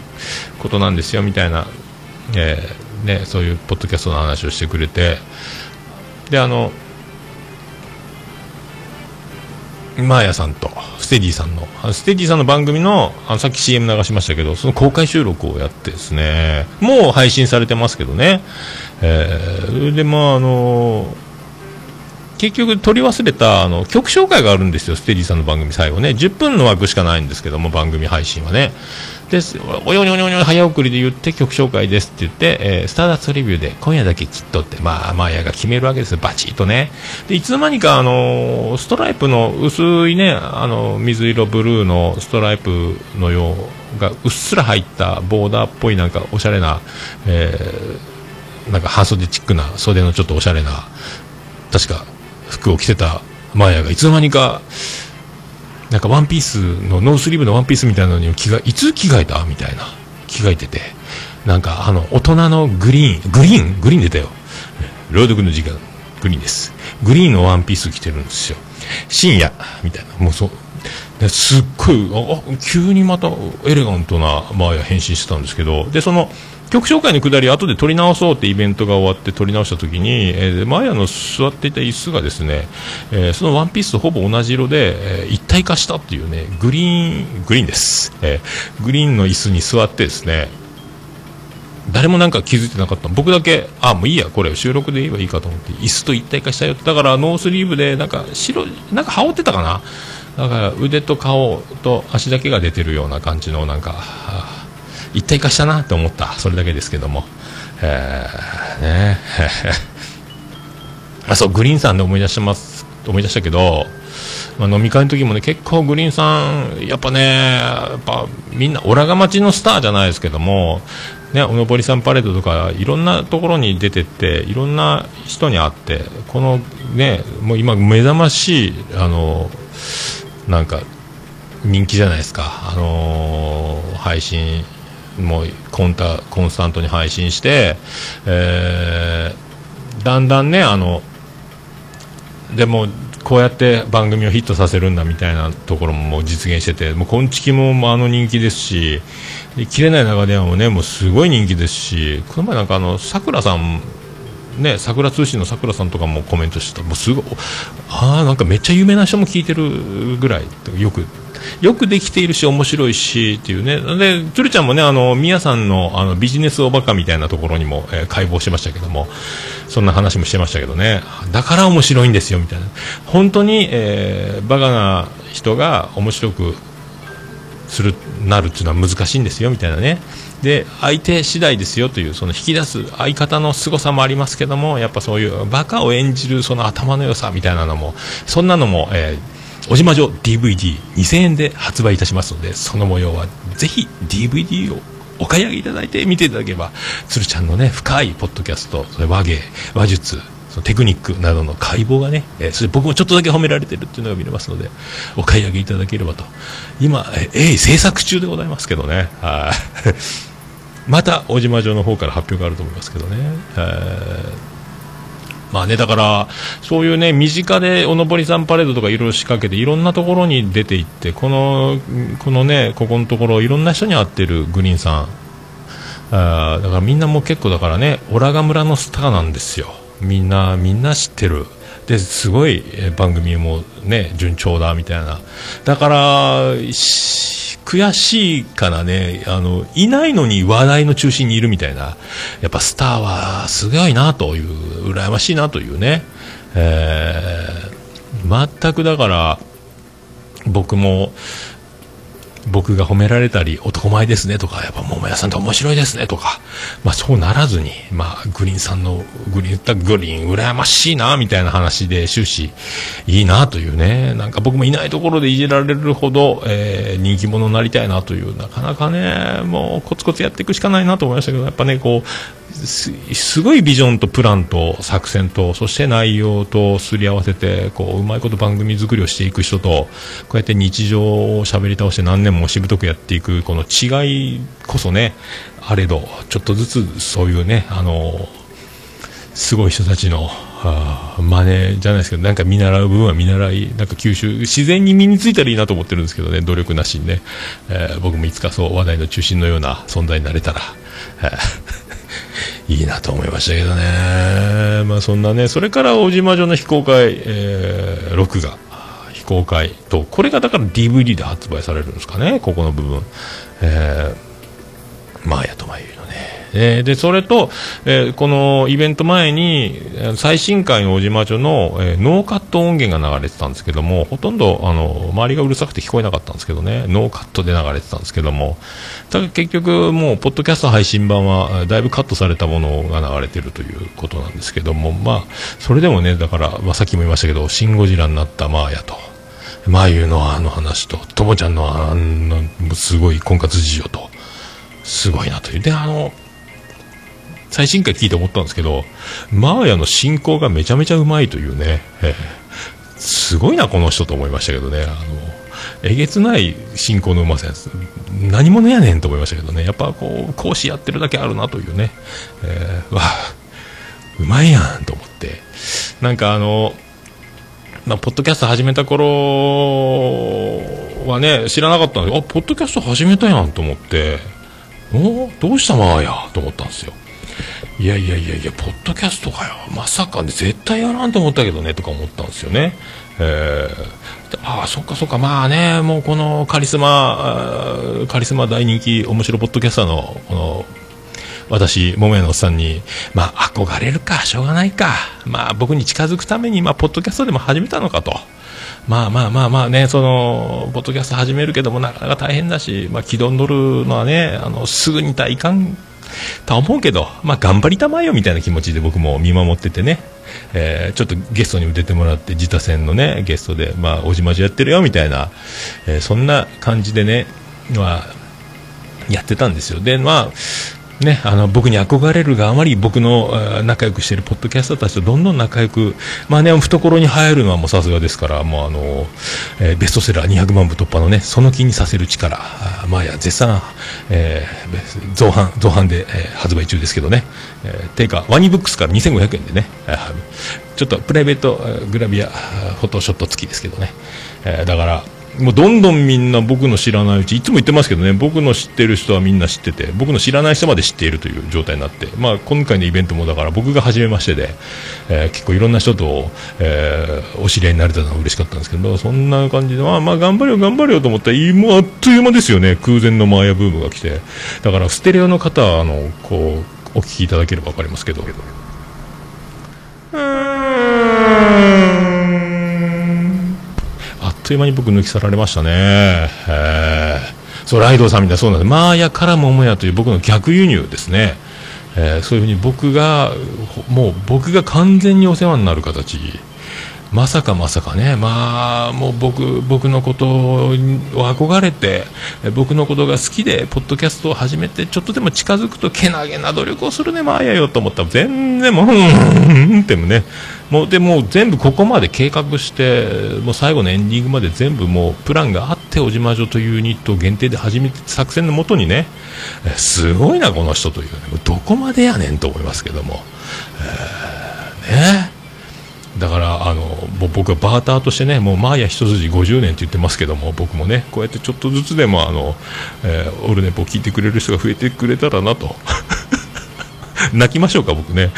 ことなんですよみたいな、えーね、そういうポッドキャストの話をしてくれて。であのマーヤさんとステディさんのステディさんの番組のあのさっき CM 流しましたけどその公開収録をやってですねもう配信されてますけどね、えーでまああの結局取り忘れたあの曲紹介があるんですよ、ステディさんの番組最後ね。10分の枠しかないんですけども、番組配信はね。で、およにょにょにょ早送りで言って曲紹介ですって言って、えースターダストレビューで今夜だけきっとって、まあ、マーヤが決めるわけですよ、バチッとね。で、いつの間にか、あのーストライプの薄いね、あの水色ブルーのストライプのようがうっすら入ったボーダーっぽいなんかおしゃれな、えーなんか半袖チックな袖のちょっとおしゃれな、確か服を着てたマーヤがいつの間にかなんかワンピースのノースリーブのワンピースみたいなのに着替えいつ着替えたみたいな着替えてて。なんかあの大人のグリーングリーン？グリーン出たよ。朗読の時間。グリーンです。グリーンのワンピース着てるんですよ。深夜。みたいな。もうそう。すっごいああ急にまたエレガントなマーヤ変身してたんですけど。でその曲紹介のくだり後で撮り直そうってイベントが終わって撮り直した時に、えー、マヤの座っていた椅子がですね、えーそのワンピースとほぼ同じ色で、えー一体化したっていうねグリーングリーンです、えーグリーンの椅子に座ってですね誰もなんか気づいてなかった。僕だけあもういいやこれ収録で言えばいいかと思って椅子と一体化したよだからノースリーブでなんか白なんか羽織ってたかな。だから腕と顔と足だけが出てるような感じのなんか一体化したなって思ったそれだけですけども。えーね。あそうグリーンさんで思い出します思い出したけど、まあ、飲み会の時もね結構グリーンさんやっぱねやっぱみんなオラが町のスターじゃないですけどもねおのぼりさんパレードとかいろんなところに出てっていろんな人に会ってこのねもう今目覚ましいあのなんか人気じゃないですか。あのー配信もうコンタコンスタントに配信して、えーだんだんねあのでもこうやって番組をヒットさせるんだみたいなところももう実現しててもうこんちきもあの人気ですし切れない長電話もねもうすごい人気ですしこの前なんかあのさくらさんね、桜通信のさくらさんとかもコメントしてた。もうすごいああなんかめっちゃ有名な人も聞いてるぐらいよくよくできているし面白いしっていうね。で鶴ちゃんもねあの宮さんのあのビジネスおバカみたいなところにも、えー解剖してましたけどもそんな話もしてましたけどね。だから面白いんですよみたいな。本当に、えーバカな人が面白くするなるっていうのは難しいんですよみたいなね。で相手次第ですよというその引き出す相方の凄さもありますけどもやっぱそういうバカを演じるその頭の良さみたいなのもそんなのも、えーおじまじょ DVD2000 円で発売いたしますのでその模様はぜひ DVD をお買い上げいただいて見ていただければ鶴ちゃんのね深いポッドキャストそれ和芸話術そのテクニックなどの解剖がね、えーそれ僕もちょっとだけ褒められてるっていうのが見れますのでお買い上げいただければと。今、えー鋭意制作中でございますけどね。はい。また小島城の方から発表があると思いますけどね、えーまあね、だから、そういうね、身近でおのぼりさんパレードとかいろいろ仕掛けて、いろんなところに出ていって、この、このね、ここのところ、いろんな人に会ってるグリーンさん。あだからみんなもう結構だからね、オラガ村のスターなんですよ。みんな、みんな知ってる。で、すごい番組もね、順調だみたいな。だから、悔しいからね、あの、いないのに話題の中心にいるみたいな。やっぱスターはすごいなという、羨ましいなというね。えー全くだから、僕も、僕が褒められたり、男前ですねとか、やっぱ桃屋さんって面白いですねとか、まあそうならずに、まあグリーンさんの、グリーン、言ったグリーン羨ましいな、みたいな話で終始いいなというね、なんか僕もいないところでいじられるほど、えー人気者になりたいなという、なかなかね、もうコツコツやっていくしかないなと思いましたけど、やっぱね、こう、すすごいビジョンとプランと作戦とそして内容とすり合わせてこううまいこと番組作りをしていく人とこうやって日常を喋り倒して何年もしぶとくやっていくこの違いこそねあれどちょっとずつそういうねあのすごい人たちのあーじゃないですけどなんか見習う部分は見習いなんか吸収自然に身についたらいいなと思ってるんですけどね努力なしにね、えー僕もいつかそう話題の中心のような存在になれたら、いいなと思いましたけどね。まあそんなねそれから小島城の非公開、えー録画非公開とこれがだから DVD で発売されるんですかねここの部分、えー、マーヤとマユリ、えーでそれと、えーこのイベント前に最新回の小島女の、えーノーカット音源が流れてたんですけどもほとんどあの周りがうるさくて聞こえなかったんですけどね。ノーカットで流れてたんですけども。ただ結局もうポッドキャスト配信版はだいぶカットされたものが流れてるということなんですけども。まあそれでもねだから、まあ、さっきも言いましたけどシン・ゴジラになったマーヤと。マユのあの話と。ともちゃんのあのすごい婚活事情と。すごいなという。であの最新回聞いて思ったんですけどマーヤの進行がめちゃめちゃうまいというね、えーすごいなこの人と思いましたけどね。あのえげつない進行のうまさです何者やねんと思いましたけどね。やっぱこう講師やってるだけあるなというね、えーわうまいやんと思って。なんかあのまあ、ポッドキャスト始めた頃はね、知らなかったんで、あ、ポッドキャスト始めたやんと思って、おどうしたまーやと思ったんですよ。いやいやいやいや、ポッドキャストかよ。まさかね、絶対やらんと思ったけどね、とか思ったんですよね。えーああ、そっかそっか、まあね、もうこのカリスマ、カリスマ大人気、面白ポッドキャスターの、この、私、桃屋のおっさんに、まあ、憧れるか、しょうがないか、まあ、僕に近づくために、まあ、ポッドキャストでも始めたのかと。まあまあまあまあね、その、ポッドキャスト始めるけども、なかなか大変だし、まあ、軌道に乗るのはね、あの、すぐに体感と思うけど、まあ、頑張りたまえよみたいな気持ちで僕も見守っててね、えーちょっとゲストにも出てもらって、自他戦のね、ゲストで、まあ、おじまじやってるよみたいな、えーそんな感じでね、まあ、やってたんですよ。で、まあ、ね、あの僕に憧れるがあまり僕の仲良くしているポッドキャスターたちとどんどん仲良く、まあね、懐に入るのはもうさすがですから、もうあのえーベストセラー200万部突破のね、その気にさせる力、あまあや、絶賛、えー増版、増版で、えー発売中ですけどね、えー定価、ワニブックスから2500円でね、ちょっとプライベートグラビア、フォトショット付きですけどね、えーだから、もうどんどんみんな僕の知らないうちいつも言ってますけどね僕の知ってる人はみんな知ってて僕の知らない人まで知っているという状態になって、まあ、今回のイベントもだから僕が初めましてで、えー結構いろんな人と、えーお知り合いになれたのは嬉しかったんですけどそんな感じで、まあ、まあ頑張れよ頑張れよと思ったらもうあっという間ですよね空前のマーヤブームが来てだからステレオの方あのこうお聞きいただければ分かりますけど。あっという間に僕抜き去られましたね。えーそう、ライドさんみたいな、そうなんです。マーヤから桃屋という僕の逆輸入ですね。えーそういうふうに僕が、もう僕が完全にお世話になる形。まさかまさかね、まあ、もう僕、僕のことを憧れて、僕のことが好きで、ポッドキャストを始めて、ちょっとでも近づくと、けなげな努力をするね、まあやよと思ったら、全然もう、うん、ってもね、もう、でも全部ここまで計画して、もう最後のエンディングまで全部もう、プランがあって、小島女というユニット限定で始めて、作戦のもとにね、すごいな、この人というね、どこまでやねんと思いますけども、えーね。だからあの僕はバーターとしてねもうマーヤ一筋50年って言ってますけども僕もねこうやってちょっとずつでもあの、えーオルネポを聞いてくれる人が増えてくれたらなと。泣きましょうか僕ね、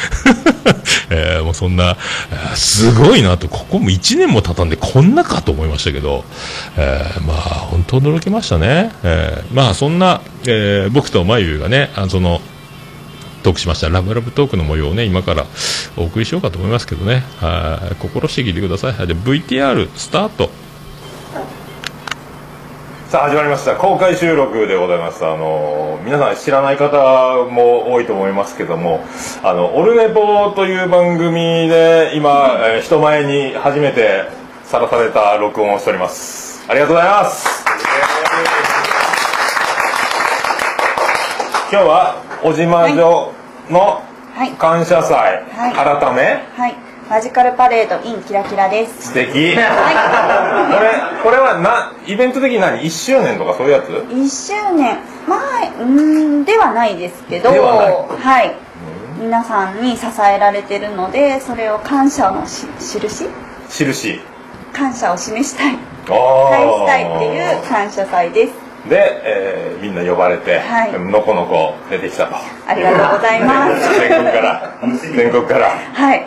えーもうそんな、えーすごいなと。ここも1年も経たんでこんなかと思いましたけど、えーまあ本当驚きましたね、えまあそんな、え僕とまゆがねあのそのトークしました。ラブラブトークの模様をね今からお送りしようかと思いますけどね。はい心して聞いてください。はいで VTR スタート。さあ始まりました。公開収録でございます。あの皆さん知らない方も多いと思いますけどもあのオルネポという番組で今、えー人前に初めてさらされた録音をしております。ありがとうございます。今日は小島女のはい感謝祭、はい。改め。はい。マジカルパレード in キラキラです。素敵。これはこれはなイベント的に何？1周年とかそういうやつ？い1周年。まあうーんではないですけどではない。はい。皆さんに支えられてるのでそれを感謝のし印印感謝を示したい。返したいっていう感謝祭ですで、えーみんな呼ばれて、はい。のこのこ出てきたと。ありがとうございます。全国から。全国から。はい。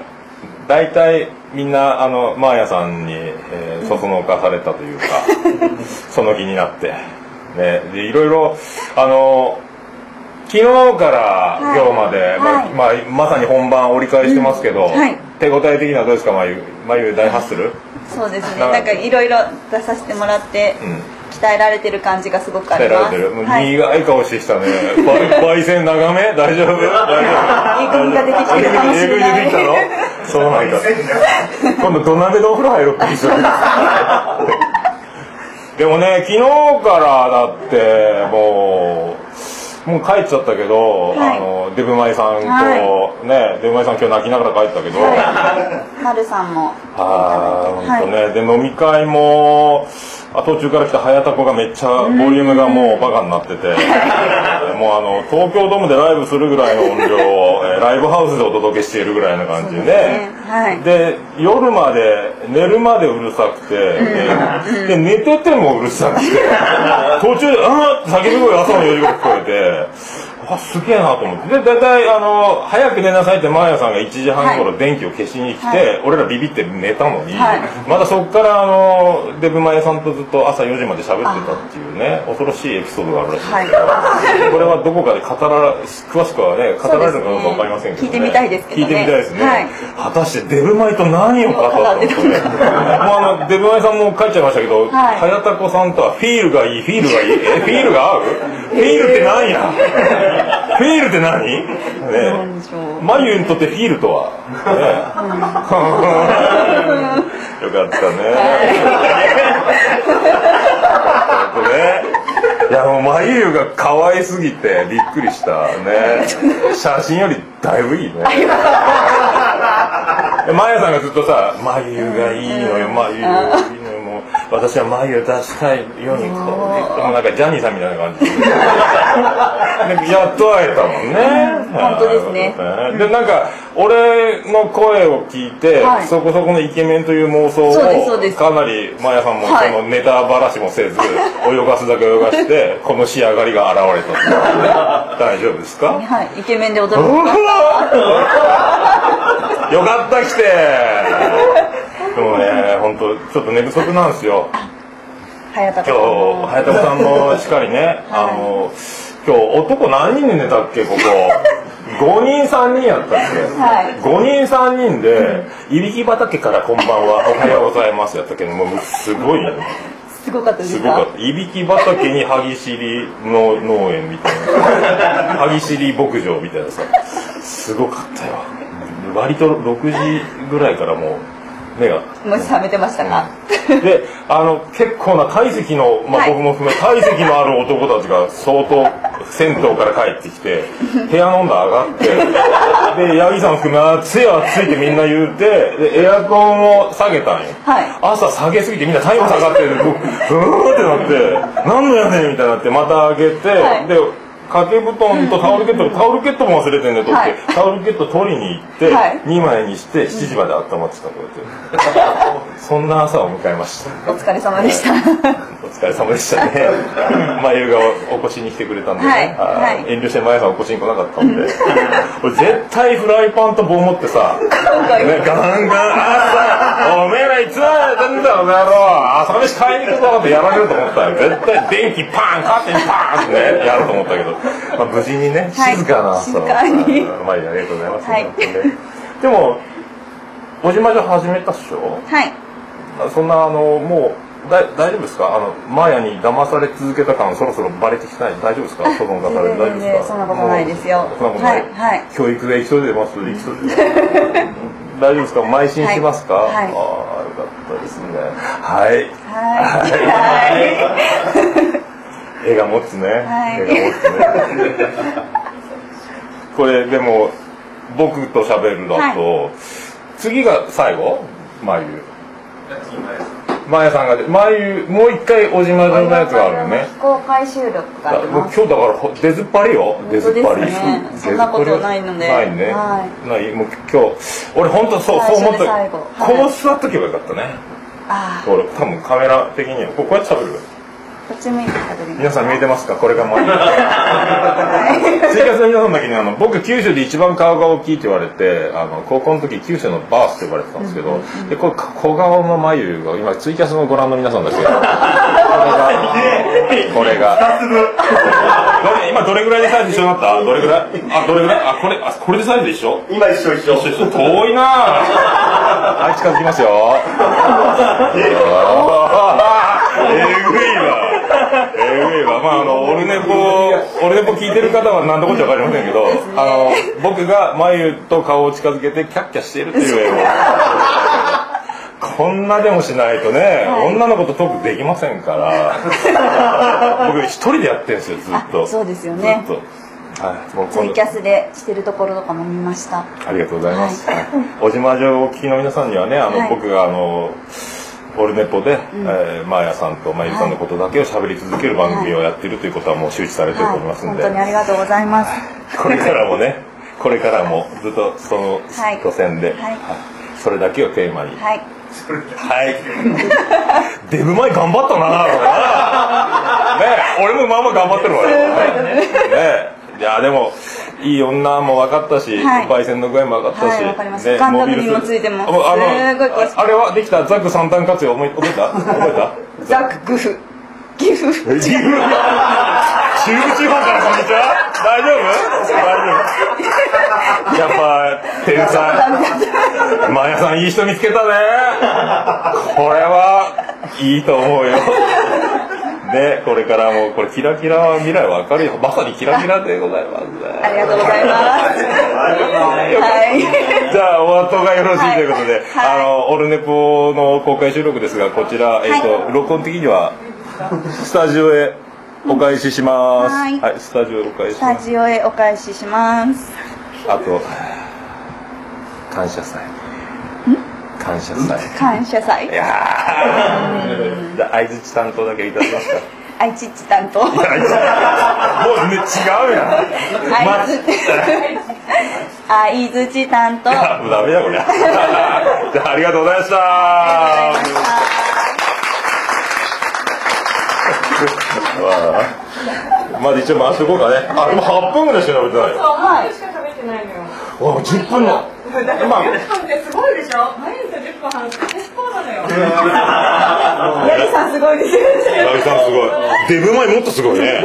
大体みんなあのマーヤさんに、えー、そそのかされたというか その気になって。ね。でいろいろあの昨日から今日まで、まあはい。まあ、まさに本番折り返してますけど、うんはい。手応え的にはどうですか？まゆまゆ大ハッスルそうですね。ななんかいろいろ出させてもらって、うん鍛えられてる感じがすごくあります。られてる、もうはい。苦い顔してきたね。パイセン長め？大丈夫？大丈夫？えぐみが出てきてるかもしれない。えぐみ出てきたの？そうなんか今度土鍋でお風呂入ろうでもね昨日からだってもうもう帰っちゃったけど、はい。あのデブマイさんと、はねデブマイさん今日泣きながら帰ったけど、はるさんもああ、本当ね、で飲み会もあ途中から来た早田子がめっちゃボリュームがもうバカになってて、もうあの東京ドームでライブするぐらいの音量を、えーライブハウスでお届けしているぐらいな感じで。ね。はい。で夜まで寝るまでうるさくて、でで寝ててもうるさくて。途中で「あーって叫び声朝の4時頃聞こえてあすげえなと思って。で大体あの早く寝なさいってマーヤさんが1時半頃は電気を消しに来て、はい。俺らビビって寝たのに、はい。まだそこからあのデブマヤさんとずっと朝4時まで喋ってたっていうね恐ろしいエピソードがあるらしいんですけど、これはどこかで語ら詳しくはね語られるのかどうか分かりませんけど、ね、聞いてみたいですけどね。聞いてみたいですね、はい。果たしてデブマイと何を語ったのかねもうあのデブマイさんも帰っちゃいましたけど、はい。早田子さんとはフィールがいいフィールがいい。えフィールが合う？フィールって何や？フィールって何？ね。ユにとって feel とは、ね、よかったね。ね。いやもうマユが可愛すぎてびっくりした。ね。写真よりだいぶいいね。でマヤさんがずっとさ「眉がいいのよ眉。いいのよもう私は眉を出したいようにもうなんかジャニーさんみたいな感じ。ででやっと会えたもんね。本当ですね。でなんか俺の声を聞いて、はい。そこそこのイケメンという妄想をかなりマヤさんもはい。そのネタばらしもせず、泳がすだけ泳がして この仕上がりが現れた大丈夫ですか？はい。イケメンで驚くよかった来てでもね本当ちょっと寝不足なんですよ。早田今日早田さんもしっかりね、あの今日男何人で寝たっけここ。5人3人やったっけ、はい。5人3人で「いびき畑からこんばんはおはようございます」やったけどもうすごいね。すごかったですごかった。いびき畑に歯ぎしりの農園みたいな。歯ぎしり牧場みたいなさ。すごかったよ。割と6時ぐらいからもう目が。もう冷めてましたか、であの結構な体積の、まあ、はい。僕も含め体積のある男たちが相当銭湯から帰ってきて部屋の温度上がってで八木さん含め暑い暑いってみんな言うてでエアコンを下げたんよ、はい。朝下げすぎてみんな体温下がってうーってなって何のやねんみたいになってまた上げて、はい。で掛け布団とタオルケット、タオルケットも忘れてんねと思って、はい。タオルケット取りに行って、はい。2枚にして7時まで温まってたこうやって。そんな朝を迎えました。お疲れ様でした。お疲れ様でしたね。まゆがお越しに来てくれたんでね、はい。遠慮してまゆさんお越しに来なかったんで、俺絶対フライパンと棒持ってさ、ね、ガンガン、朝、おめえらいつまでやってんだよ、おめえろ、朝飯買いに行くぞってやられると思ったよ。絶対電気パン、カーテンパンってね、やると思ったけど、まあ、無事にね、はい。静かな朝を。静かに。うんまゆありがとうございます。はい。でも、おじまじょ始めたっしょ？はい。そんなあのもうだ大丈夫ですか？あのマーヤに騙され続けた感そろそろバレてきてない？大丈夫ですか？その出されて大丈夫全ですか？然そんなことないですよ。そんなことない、はいはい。教育でエキソ出ますエキソ出大丈夫ですか？邁進しますか、はいはい。ああよかったですね。はい。はい 絵が持つね、はい。絵が持つね。これでも僕と喋るだと、次が最後？眉マヤさん。がもう一回小島城のやつがあるよね。非公開収録があります。僕今日だからほ出ずっぱりよ。出ずっぱり。ねそんなことないので。ないね、はないもう今日俺本当そうそう思った、こう座っとけばよかったね。あ俺多分カメラ的には。こうこうやって喋るこっち向いて食べる皆さん見えてますか？これがまツイキャスの皆さんだけにあの僕九州で一番顔が大きいって言われてあの高校の時九州のバースって呼ばれてたんですけど、でこれ小顔の眉が今ツイキャスのご覧の皆さんだけこれがこれが。どれ今どれぐらいでサイズ一緒になった？どれぐらい？あどれぐらい？あこれあこれでサイズ一緒？今一緒一緒。一緒一緒。遠いな。はい近づきますよ。えぐいわえぐいわまああのオルネポオルネポ聞いてる方は何のこっちゃ分かりませんけど あの僕が眉と顔を近づけてキャッキャしているという。絵をこんなでもしないとね、女の子とトークできませんから。僕一人でやってるんですよずっと。あそうですよね。ずっと。はいもうツイキャスでしてるところとかも見ました。ありがとうございます。はい。小島城をお聞きの皆さんにはね、あの、はい。僕があの。オルネポで、えー、マーヤさんとマユさんのことだけを喋り続ける番組をやっているということはもう周知されてるとはい思いますんで、本当にありがとうございます。これからもね、これからもずっとそのはい路線で、はい。それだけをテーマに、はい。はい。デブ前頑張ったな、ねえ俺もまあまあ頑張ってるわよ。ねえいや、でも、いい女も分かったし、はい。焙煎の具合も分かったし、はいわかります。ガンダムにもついてます。あのあれはできた？ザック三段活用覚え覚えた？覚えた？ザックグフ。ギフ。岐阜中部地方からこんにちは。大丈夫？大丈夫。やっぱ天才。マヤさんいい人見つけたね。これはいいと思うよでこれからもこれキラキラ未来わかるよ。まさにキラキラでございますありがとうございます。はい。じゃあお後がよろしいということで、はい。あのオルネポの公開収録ですがこちら、えっ、と録音的にはスタジオへお返しします。はい。はい、スタジオへお返ししスタ。ジオへお返しします。あと感謝祭。感謝祭。感謝祭？いや相槌担当だけいただけますか。愛知っち担当もうね違うやん。相づ 相づち担当ダメだこれ。じゃあありがとうございました。まだ一応回していこうかね。あ、でも8分ぐらいしか食べてないよ。はいしか食べてないのよ。わあ、10分の。今、すごいでしょ毎日10分話す結構なのよ。ヤギさんすごいですよラビさんすごい。デブ前もっとすごいね。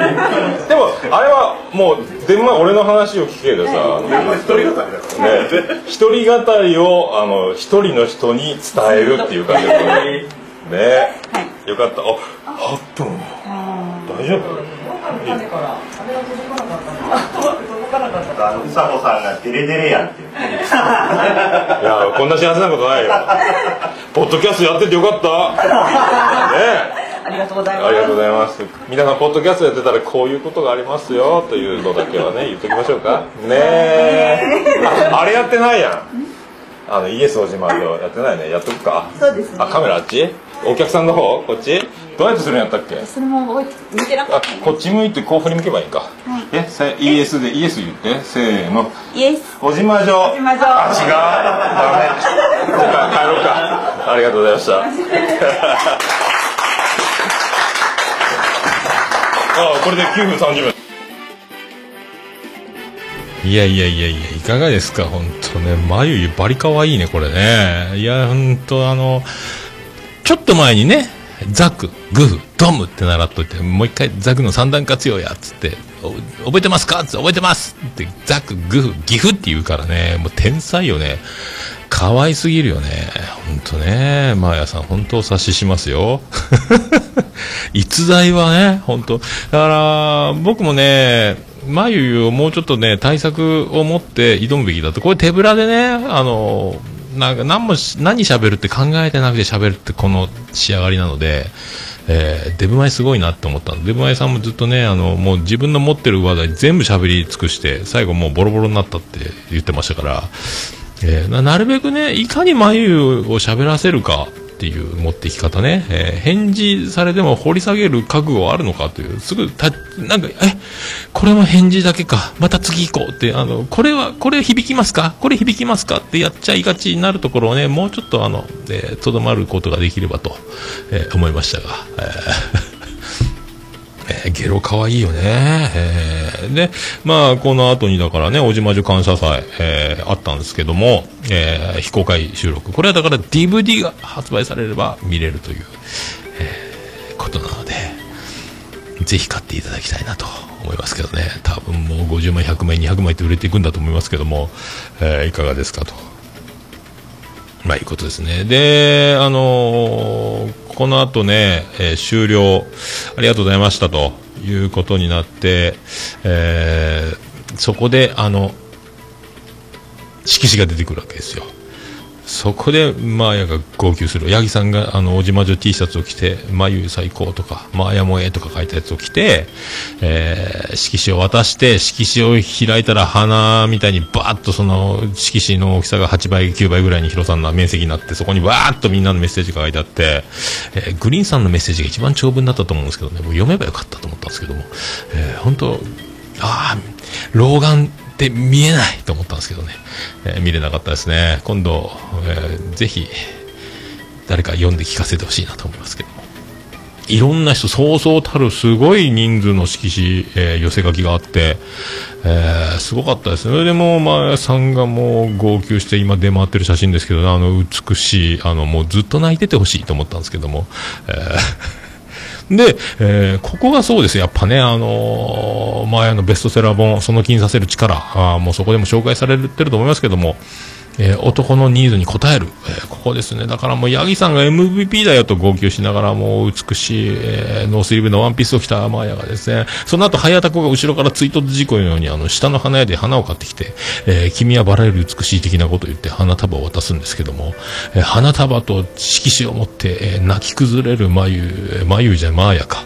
でも、あれはもう、デブ前俺の話を聞けどさ、ね、一人語りを、あの、一人の人に伝えるっていう感じですよね。ね、よかった。あ、8分。大丈夫？あのうさこさんがデレデレやんっていやこんな幸せなことないよ。ポッドキャストやっててよかった。ね。ありがとうございあます。りがとうございます。皆さんポッドキャストやってたらこういうことがありますよ。というのだけはね言っときましょうか。ね。えああれやってないやん。あのイエスおじまりをやってないね。やっとくか。そうですね。あカメラあっち？お客さんの方？こっち？どうやってするんやったっけ？それも覚えて見てなかあったこっち向いてこう振り向けばいいんか、えせイエスでイエス言って。せーの。イエス。おじまじょおじまじょあ違う。ダメ。じゃあ帰ろうか。ありがとうございました。あこれで9分30分。いやいやいやいやいかがですか？本当ね。眉バリ可愛いねこれね。いや本当あのちょっと前にねザクグフドムって習っといてもう一回ザクの三段活用やっつって覚えてますか？っつって覚えてます！ってザクグフギフって言うからねもう天才よね。可愛すぎるよね。本当ね。マーヤさん本当お察ししますよ。逸材はね本当だから僕もね眉をもうちょっとね対策を持って挑むべきだと。これ手ぶらでねあのなんか何もしゃべるって考えてなくてしゃべるってこの仕上がりなので、えーデブマイすごいなって思ったの。デブマイさんもずっとねあのもう自分の持ってる話題全部しゃべり尽くして最後もうボロボロになったって言ってましたから、えーなるべくねいかに眉をしゃべらせるかっていう持ってき方ね、えー返事されても掘り下げる覚悟はあるのかという、すぐた、なんか、え、これも返事だけか、また次行こうって、あの、これは、これ響きますか？これ響きますかってやっちゃいがちになるところをね、もうちょっとあの、えーとどまることができればと、えー思いましたが、えー。えーゲロ可愛いよね、えーで、まあ、この後にだからね、おじまじゅ感謝祭、えーあったんですけども、えー非公開収録。これはだから DVD が発売されれば見れるという、えーことなので、ぜひ買っていただきたいなと思いますけどね。多分もう50枚、100枚、200枚って売れていくんだと思いますけども、えーいかがですかと。まあ、いうことですね。で、あのーこの後ね、えー終了、ありがとうございましたということになって、えーそこで、あの、色紙が出てくるわけですよ。そこで、マーヤが号泣する。ヤギさんが、あの、おじまじょ T シャツを着て、眉最高とか、マーヤもえとか書いたやつを着て、えー色紙を渡して、色紙を開いたら花みたいにバーッとその、色紙の大きさが8倍、9倍ぐらいに広さんの面積になって、そこにバーッとみんなのメッセージが書いてあって、えーグリーンさんのメッセージが一番長文だったと思うんですけどね、もう読めばよかったと思ったんですけども、えー本当ああ、老眼って見えないと思ったんですけどね、えー見れなかったですね。今度、えーぜひ、誰か読んで聞かせてほしいなと思いますけど。いろんな人、そうそうたるすごい人数の色紙、えー寄せ書きがあって、えーすごかったですね。でもう、まあ、さんがもう号泣して今出回ってる写真ですけど、あの美しい、あの、もうずっと泣いててほしいと思ったんですけども、えーで、えーここがそうですやっぱね、あのー前のベストセラー本、その気にさせる力、あもうそこでも紹介されてると思いますけども、えー男のニーズに応える、えーここですね。だからもう、ヤギさんが MVP だよと号泣しながら、もう美しい、えーノースリーブのワンピースを着たマーヤがですね、その後、早田子が後ろから追突事故のように、あの、下の花屋で花を買ってきて、えー君はバラより美しい的なことを言って花束を渡すんですけども、えー花束と色紙を持って、えー泣き崩れる眉、えー眉じゃマーヤか、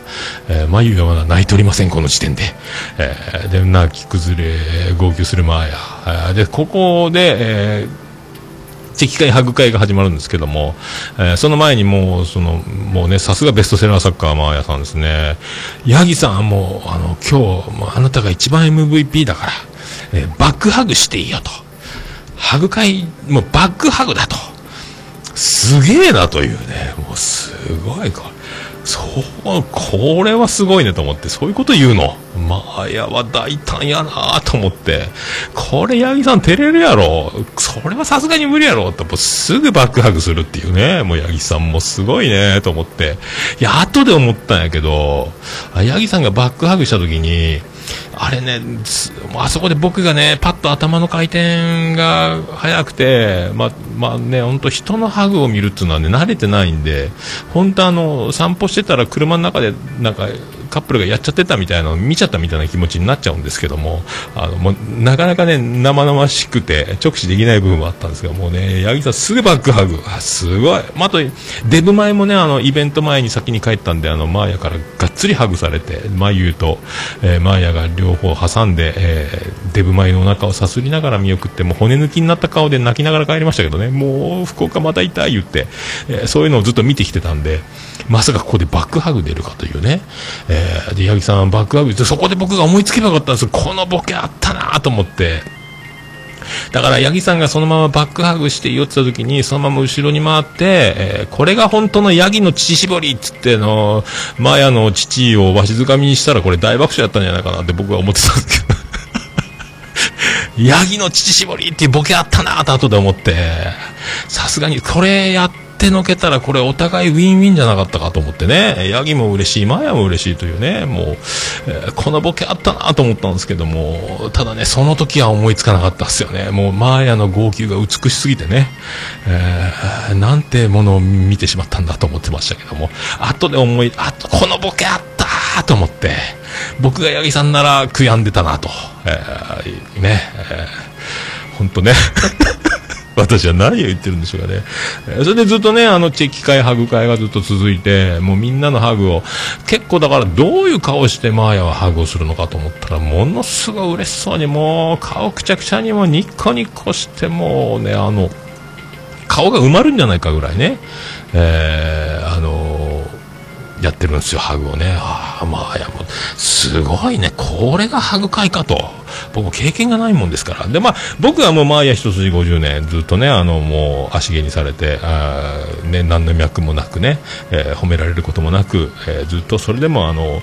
えー眉がまだ泣いておりません、この時点で。えーで、泣き崩れ、号泣するマーヤ。で、ここで、えー赤会ハグ会が始まるんですけども、えーその前にもう、その、もうね、さすがベストセラーサッカーマーヤさんですね。ヤギさんもう、あの、今日、もうあなたが一番 MVP だから、えーバックハグしていいよと。ハグ会、もうバックハグだと。すげえなというね、もうすごい、これ。そう、これはすごいねと思って、そういうこと言うの。まあ、やは大胆やなと思って、これ、八木さん照れるやろ。それはさすがに無理やろって、もうすぐバックハグするっていうね。もう八木さんもすごいねと思って。やっとで思ったんやけど、八木さんがバックハグした時に、あれね、あそこで僕がね、パッと頭の回転が速くて、ま、まあね、本当人のハグを見るっていうのはね、慣れてないんで、本当あの、散歩してたら車の中で、なんか、カップルがやっちゃってたみたいなのを見ちゃったみたいな気持ちになっちゃうんですけども、あの、もう、なかなかね、生々しくて、直視できない部分はあったんですが、もうね、八木さんすぐバックハグ。すごい。まあ、と、デブ前もね、あの、イベント前に先に帰ったんで、あの、マーヤからがっつりハグされて、眉と、えーマーヤが両方挟んで、えーデブ前のお腹をさすりながら見送って、もう骨抜きになった顔で泣きながら帰りましたけどね、もう、福岡また痛い言って、えーそういうのをずっと見てきてたんで、まさかここでバックハグ出るかというね、えで、八木さんバックハグって、そこで僕が思いつけばよかったんです。このボケあったなと思って、だから、八木さんがそのままバックハグして寄ってた時に、そのまま後ろに回って、えーこれが本当のヤギの乳搾りっつって、の、マヤの乳をわしづかみにしたら、これ大爆笑やったんじゃないかなって僕は思ってたんですけど。ヤギの乳搾りっていうボケあったなと後で思って、さすがにこれやっってのけたらこれお互いウィンウィンじゃなかったかと思ってね、ヤギも嬉しい、マヤも嬉しいというね、もう、えーこのボケあったなと思ったんですけども、ただね、その時は思いつかなかったですよね。もうマーヤの号泣が美しすぎてね、えーなんてものを見てしまったんだと思ってましたけども、後で思い、あと、このボケあったと思って、僕が八木さんなら悔やんでたなと、えーね、えー、ほんとね。私は何を言ってるんでしょうかね。それでずっとね、あの、チェキ会、ハグ会がずっと続いて、もうみんなのハグを、結構だからどういう顔してマーヤはハグをするのかと思ったら、ものすごい嬉しそうに、もう顔くちゃくちゃにもニッコニコして、もうね、あの、顔が埋まるんじゃないかぐらいね、えー、あのー、やってるんですよ、ハグをね。あまあ、や、も、すごいね。これがハグ会かと。僕も経験がないもんですから。で、まあ、僕はもう、マーヤ一筋50年、ずっとね、あの、もう、足毛にされて、あね、何の脈もなくね、えー、褒められることもなく、えー、ずっとそれでも、あの、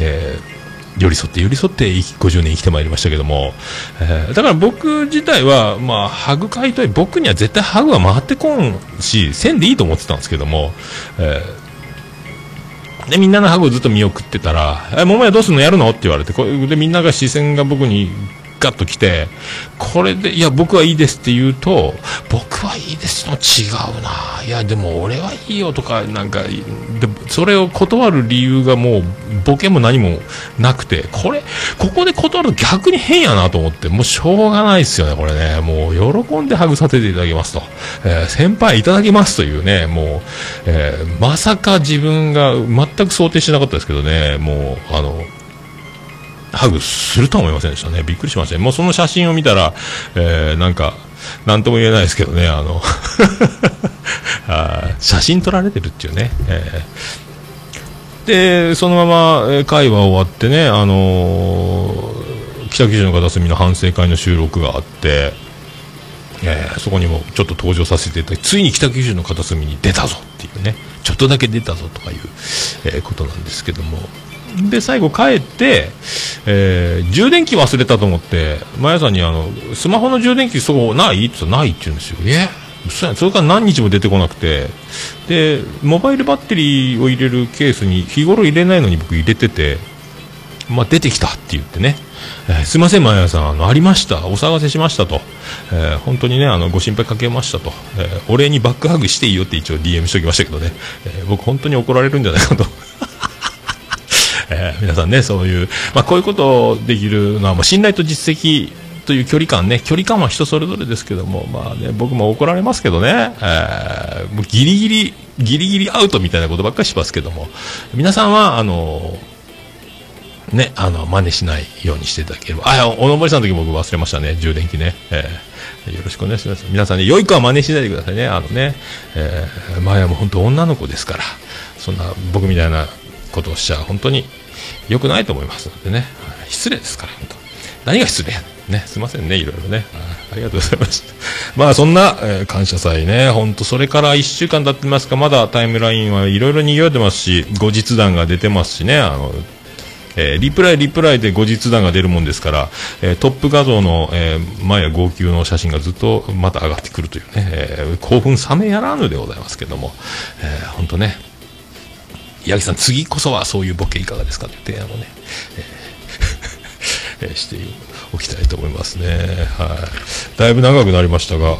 えー、寄り添って寄り添って50年生きてまいりましたけども、えー、だから僕自体は、まあ、ハグ会と僕には絶対ハグは回ってこんし、せんでいいと思ってたんですけども、えー、で、みんなのハグをずっと見送ってたら、え、桃屋どうすんの？やるの？って言われて、これでみんなが視線が僕にガッと来て、これで、いや、僕はいいですって言うと、僕はいいですの違うな。いや、でも俺はいいよとか、なんか、でそれを断る理由がもう、ボケも何もなくて、これ、ここで断ると逆に変やなと思って、もうしょうがないですよね、これね。もう、喜んでハグさせていただきますと。えー、先輩いただきますというね、もう、えー、まさか自分が全く想定してなかったですけどね、もう、あの、ハグするとは思いませんでしたね。びっくりしましたね。もうその写真を見たら、えー、なんか、なんとも言えないですけどね、あの あ写真撮られてるっていうね。えー、で、そのまま会話終わってね、あのー、北九州の片隅の反省会の収録があって、えー、そこにもちょっと登場させていただき、ついに北九州の片隅に出たぞっていうね、ちょっとだけ出たぞとかいう、え、ことなんですけども、で、最後帰って、えー、充電器忘れたと思って、マヤさんにあの、スマホの充電器そこない？って言ったらないって言うんですよ。え？それから何日も出てこなくて、で、モバイルバッテリーを入れるケースに日頃入れないのに僕入れてて、まあ、出てきたって言ってね、えー、すいません、マヤさん、あの、ありました、お騒がせしましたと、えー、本当にね、あの、ご心配かけましたと、えー、お礼にバックハグしていいよって一応 DM しておきましたけどね、え僕本当に怒られるんじゃないかと。えー、皆さんね、そういう、まあ、こういうことできるのは、もう信頼と実績という距離感ね、距離感は人それぞれですけども、まあね、僕も怒られますけどね、えー、もうギリギリ、ギリギリアウトみたいなことばっかりしますけども、皆さんは、あの、ね、あの、真似しないようにしていただければ。あ、おのぼりさんの時僕忘れましたね、充電器ね。えー、よろしくお願いします。皆さんね、良い子は真似しないでくださいね。あのね、えー、前はもう本当女の子ですから、そんな僕みたいなことをしちゃ本当に良くないと思いますのでね、失礼ですから、本当。何が失礼や。ね、すいませんね、いろいろね。ありがとうございました。まあ、そんな、えー、感謝祭ね、本当それから1週間経ってますか、まだタイムラインはいろいろ賑わってますし、後日談が出てますしね、あの、えー、リプライ、リプライで後日談が出るもんですから、えー、トップ画像の、えー、前や号泣の写真がずっとまた上がってくるというね、えー、興奮冷めやらぬでございますけども、えー、本当ね、八木さん、次こそはそういうボケいかがですかという提案をね、えー、しておきたいと思いますね。はい。だいぶ長くなりましたが、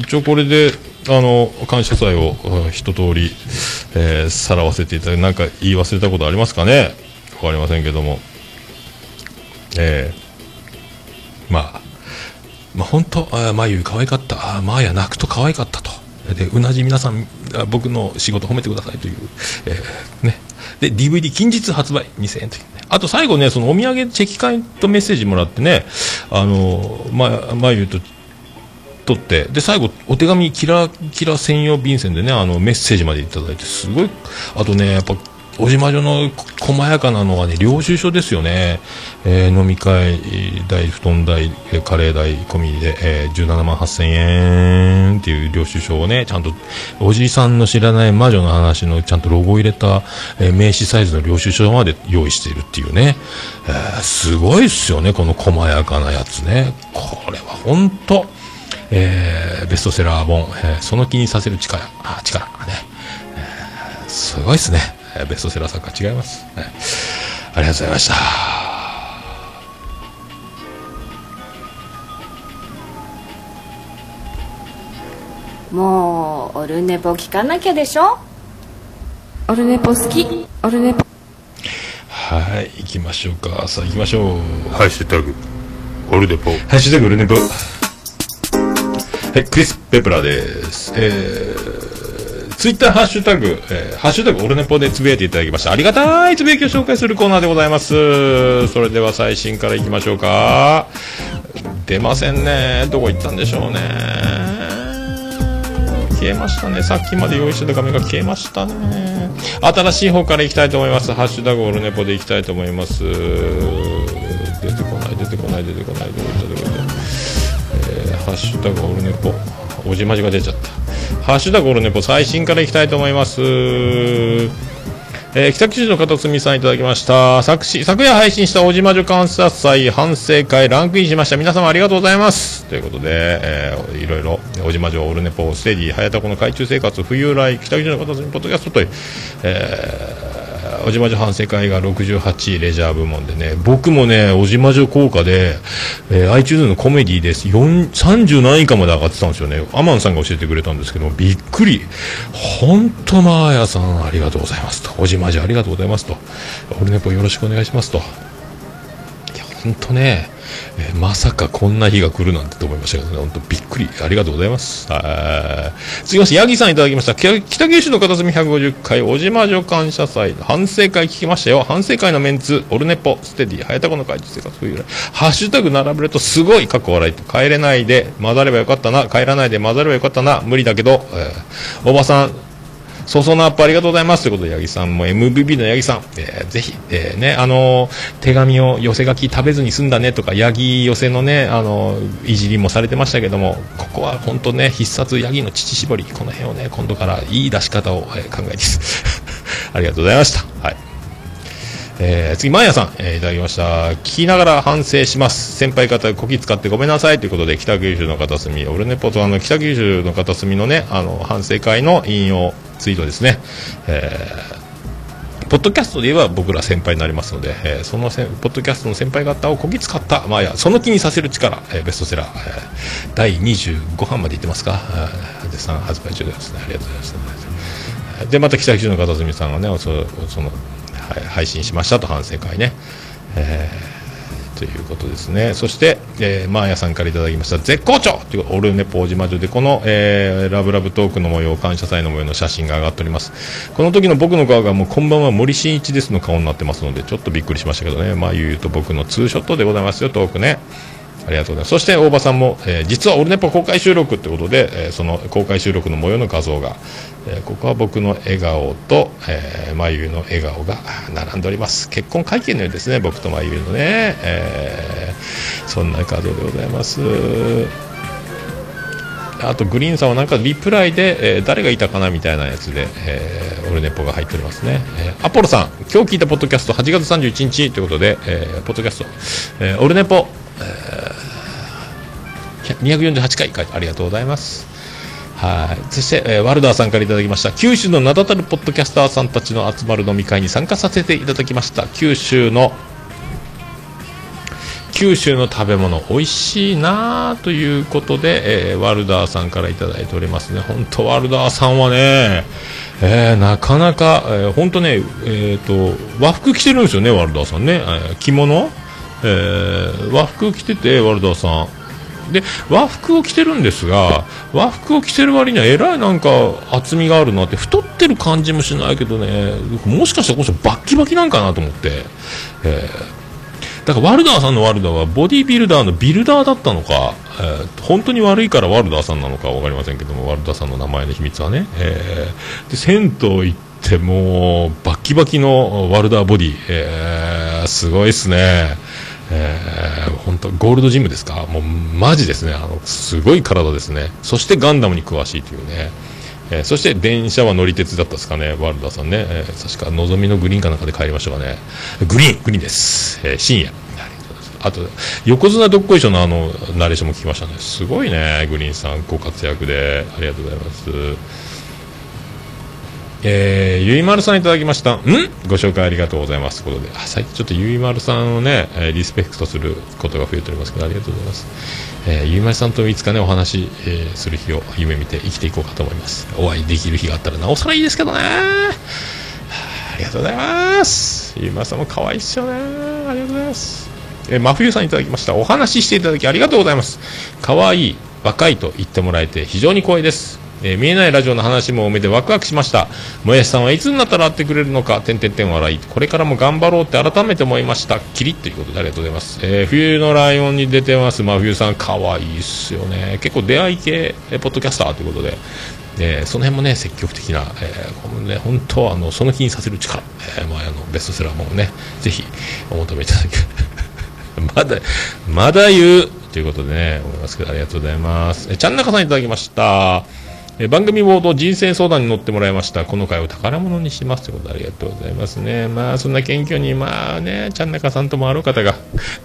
一応これで、あの、感謝祭を一通り、えー、さらわせていただいて、なんか言い忘れたことありますかね？わかりませんけども。えー、まあ、まあ本当、あ眉可愛かった。あまあや泣くと可愛かったと。で、うなじ皆さん、僕の仕事褒めてくださいという、えー、ね。で、DVD 近日発売2000円という、ね。あと最後ね、そのお土産チェキ会とメッセージもらってね、あの、ま、まゆと、取って、で、最後、お手紙、キラキラ専用便箋でね、あの、メッセージまでいただいて、すごい、あとね、やっぱ、小島女の細やかなのはね、領収書ですよね。えー、飲み会代、布団代、カレー代込みで、えー、17万8000円っていう領収書をね、ちゃんと、おじいさんの知らない魔女の話のちゃんとロゴを入れた、えー、名刺サイズの領収書まで用意しているっていうね。えー、すごいっすよね、この細やかなやつね。これは本当えー、ベストセラー本、えー、その気にさせる力、あ、力、ね。すごいっすね。ベストセラー作家違います、はい、ありがとうございました。もうオルネポ聞かなきゃでしょ？オルネポ好き。オルネポ。はい行きましょうか。さあ行きましょう。ハッシュタグ。オルネポ。ハッシュタグオルネポ。はいクリス・ペプラです。えーツイッターハッシュタグ、えー、ハッシュタグオルネポでつぶやいていただきました。ありがたいつぶやきを紹介するコーナーでございます。それでは最新からいきましょうか。出ませんね。どこ行ったんでしょうね。消えましたね。さっきまで用意してた画面が消えましたね。新しい方からいきたいと思います。ハッシュタグオルネポでいきたいと思います。出てこない、出てこない、出てこない、どこ行った、どこ行った。えーハッシュタグオルネポ。おじまじが出ちゃった。ハッシュタグオルネポ最新からいきたいと思います。えー北九州の片隅さんいただきました昨し昨夜配信した小島女観察祭反省会ランクインしました皆様ありがとうございますということで、えーいろいろ小島女オルネポステディ早田子の海中生活冬来北九州の片隅ポッドキャストという、えーおじまじょ反省会が68位レジャー部門でね僕もねおじまじょ効果で、えー iTunes のコメディです。4 30何位かまで上がってたんですよね。アマンさんが教えてくれたんですけどびっくり。本当マーヤさんありがとうございますと。おじまじょありがとうございますと。オルネポよろしくお願いしますと。いや本当ね、えーまさかこんな日が来るなんてと思いましたけどね、本当びっくり、ありがとうございます。はい。次まして、ヤギさんいただきました。北九州の片隅150回、小島女感謝祭、反省会聞きましたよ。反省会のメンツ、オルネポ、ステディ、早田子の会、生活冬来、ハッシュタグ並べるとすごい、過去笑いと、帰れないで混ざればよかったな、帰らないで混ざればよかったな、無理だけど、えーおばさん、そうそうのアップありがとうございますということで、八木さんも MVB の八木さん、えーぜひ、えーね、あのー手紙を寄せ書き食べずに済んだねとか、八木寄せのね、あのーいじりもされてましたけども、ここは本当ね、必殺八木の乳搾り、この辺をね、今度からいい出し方を、えー考えです。ありがとうございました。はい。えー次、マーヤさん、えーいただきました。聞きながら反省します。先輩方、こき使ってごめんなさいということで、北九州の片隅、俺ね、ポとあの、北九州の片隅のね、あの、反省会の引用ツイートですね。えーポッドキャストで言えば僕ら先輩になりますので、えーそのせポッドキャストの先輩方をこき使った、まあや、その気にさせる力、えーベストセラー、えー第25版までいってますか、あー絶賛発売中ですね。ありがとうございます。でまた北九州の片隅さんがねそその、はい配信しましたと反省会ね、えーということですね。そして、えー、マーヤさんからいただきました絶好調というオルネポージ魔女でこの、えーラブラブトークの模様感謝祭の模様の写真が上がっております。この時の僕の顔がもうこんばんは森進一ですの顔になってますのでちょっとびっくりしましたけどね。まあ言うと僕のツーショットでございますよトークね。ありがとうございます。そして大場さんも、えー実はオルネポ公開収録ってことで、えーその公開収録の模様の画像が、えーここは僕の笑顔と、えー、眉の笑顔が並んでおります。結婚会見のようですね、僕と眉のね、えそんな画像でございます。あとグリーンさんはなんかリプライで、えー誰がいたかなみたいなやつで、えーオルネポが入っておりますね、えーアポロさん今日聞いたポッドキャスト8月31日ということで、えーポッドキャスト、えーオルネポ、248回ありがとうございます。はい。そして、えーワルダーさんからいただきました。九州の名だたるポッドキャスターさんたちの集まる飲み会に参加させていただきました。九州の九州の食べ物美味しいなということで、えーワルダーさんからいただいておりますね。本当ワルダーさんはね、えーなかなか、えー本当ね、えー、と和服着てるんですよねワルダーさんね、えー着物、えー和服着ててワルダーさん。で和服を着てるんですが和服を着てる割にはえらいなんか厚みがあるなって太ってる感じもしないけどね。もしかしたらこの人バッキバキなんかなと思って、えーだからワルダーさんのワルダーはボディービルダーのビルダーだったのか、えー本当に悪いからワルダーさんなのか分かりませんけどもワルダーさんの名前の秘密はね、えーで銭湯行ってもうバッキバキのワルダーボディ、えーすごいですね。えー本当ゴールドジムですか？もうマジですね。あのすごい体ですね。そしてガンダムに詳しいというね。えーそして電車は乗り鉄だったですかね、ワルダーさんね、えー確かのぞみのグリーンかなんかで帰りましたかね、グリーン、グリーンです、えー深夜、ありがとうございますあと、横綱どっこいしょのあのナレーションも聞きましたね、すごいね、グリーンさん、ご活躍で、ありがとうございます。えーゆいまるさんいただきました。ん？ご紹介ありがとうございます。ということで、あ最近ちょっとゆいまるさんをね、えーリスペクトすることが増えておりますけど、ありがとうございます。えーゆいまるさんといつかね、お話、えーする日を夢見て生きていこうかと思います。お会いできる日があったらなおさらいいですけどね。あありがとうございます。ゆいまるさんも可愛いっすよね。ありがとうございます。えー真冬さんいただきました。お話ししていただきありがとうございます。可愛い、若いと言ってもらえて非常に光栄です。えー見えないラジオの話も埋めてワクワクしました。もやしさんはいつになったら会ってくれるのか、てんてんてん笑い。これからも頑張ろうって改めて思いました。キリッということでありがとうございます。えー冬のライオンに出てます、真冬さん。可愛いっすよね。結構出会い系、えーポッドキャスターということで。えーその辺もね積極的な、えーこのね本当あのその気にさせる力、えーまあ、あのベストセラーもねぜひお求めいただけ まだまだ言うということでね思いますけどありがとうございますえちゃんなかさんいただきましたえ番組冒頭人生相談に乗ってもらいました。この回を宝物にしますということでありがとうございますね。まあそんな謙虚にまあねちゃんなかさんともある方が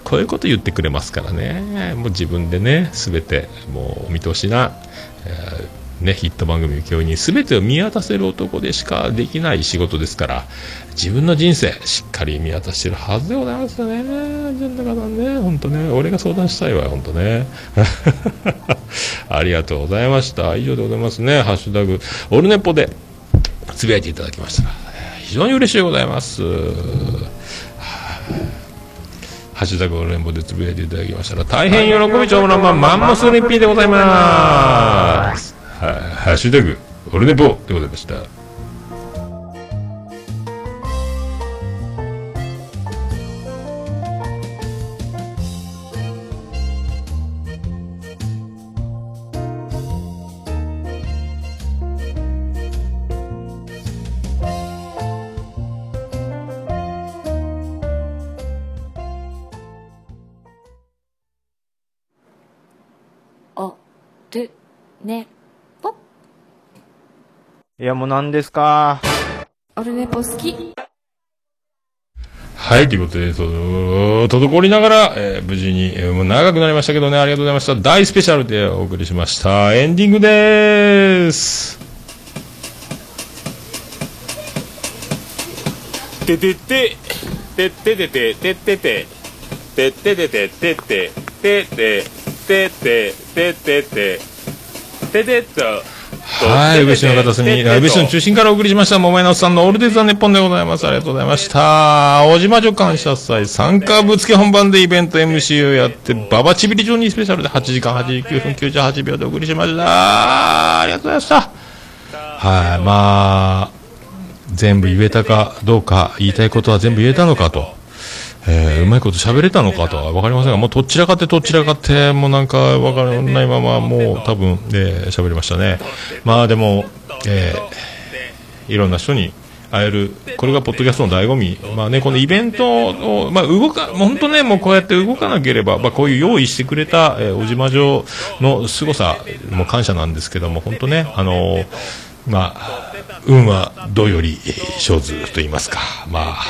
こういうこと言ってくれますからね。もう自分でね全てもうお見通しな、えーね、ヒット番組を教員に全てを見渡せる男でしかできない仕事ですから自分の人生しっかり見渡してるはずでございますよねちゃんなかさんね本当ね俺が相談したいわ本当ね。ありがとうございました。以上でございますね。ハッシュタグオルネポでつぶやいていただきました。ら非常に嬉しいございます。ハッシュタグオルネポでつぶやいていただきましたら大変喜びちょうのまマンモスリッピーでございます。ハッシュタグオルネポでございました。いや、もう何ですか？オルネポ好き。はい、ということで、その、滞りながら、えー、無事に、えー、もう長くなりましたけどね、ありがとうございました。大スペシャルでお送りしました。エンディングでーす。ててて、てててて、ててて、てててて、てて、てて、てて、ててて、ててて、ててっと。はい、宇部の片隅、宇部市の中心からお送りしました、桃井のおっさんのオールデイズ・ザ・ネッポンでございます。ありがとうございました。小島女感謝祭、参加ぶつけ本番でイベント MC をやって、ババチビリジョニースペシャルで8時間89分98秒でお送りしました。ありがとうございました。はい、まあ、全部言えたかどうか、言いたいことは全部言えたのかと。えーうまいこと喋れたのかとは分かりませんが、もうとっちらかってとっちらかって、もうなんか分からないまま、もう多分、えー喋りましたね。まあでも、えーいろんな人に会える、これがポッドキャストの醍醐味。まあね、このイベントを、まあ動か、もう本当ね、もうこうやって動かなければ、まあこういう用意してくれた、えー、小島城の凄さ、も感謝なんですけども、本当ね、あのーまあ、運はどよりえー生ずと言いますか、まあ、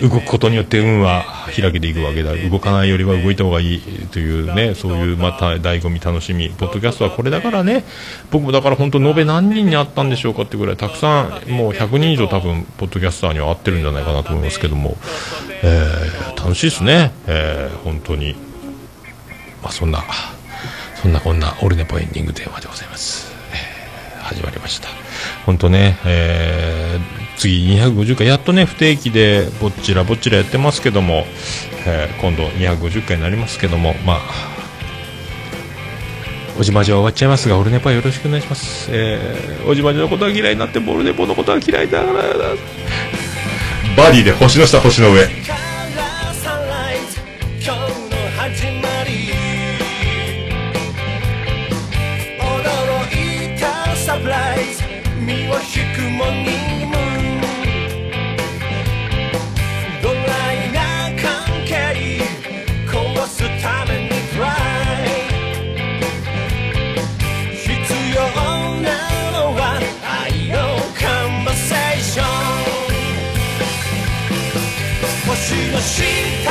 動くことによって運は開けていくわけだ。動かないよりは動いた方がいいというね、そういうまた醍醐味楽しみ。ポッドキャストはこれだからね、僕もだから本当延べ何人に会ったんでしょうかってぐらいたくさん、もう100人以上多分、ポッドキャスターには会ってるんじゃないかなと思いますけども、えー楽しいですね、えー本当に。まあそんな、そんなこんなオルネポエンディングテーマでございます。えー始まりました。本当ね、えー次250回、やっとね、不定期でぼっちらぼっちらやってますけども、えー今度250回になりますけども、まあ、おじまじは終わっちゃいますが、オルネポはよろしくお願いします。えーおじまじのことは嫌いになって、ボルネポのことは嫌いだから、バディで星の下、星の上。イズ身を引くモーニングムーンドライな関係壊すためにトライ必要なのは愛のカンバセーション星の下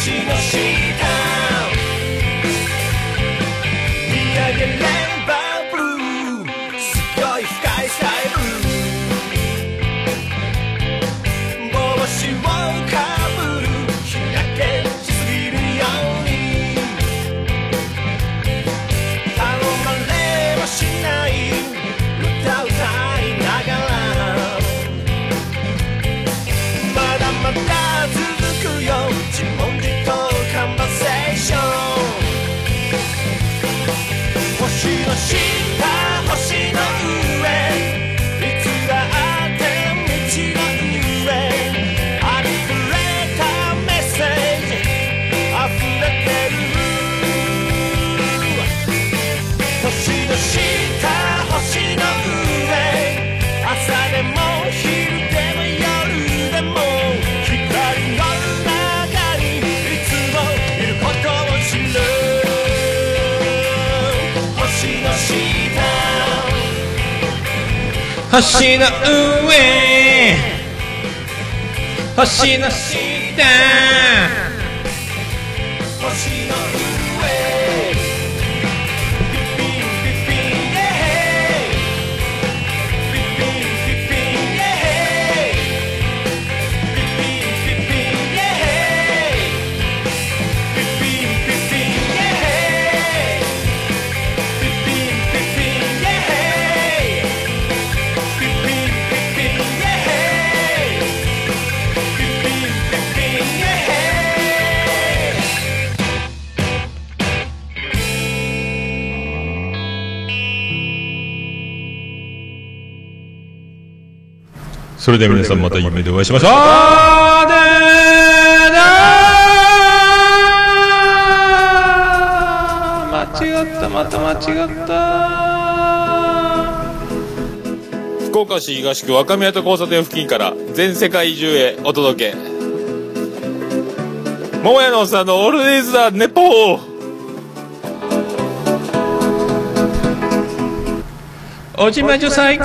Yoshi, sim. 橋の上。星の下。それでは皆さんまた夢でお会いしましょう。間違ったまた間違った。福岡市東区若宮と交差点付近から全世界中へお届け。桃屋のおっさんのオールディーズ・ザ・ネポー。おじまじょ最高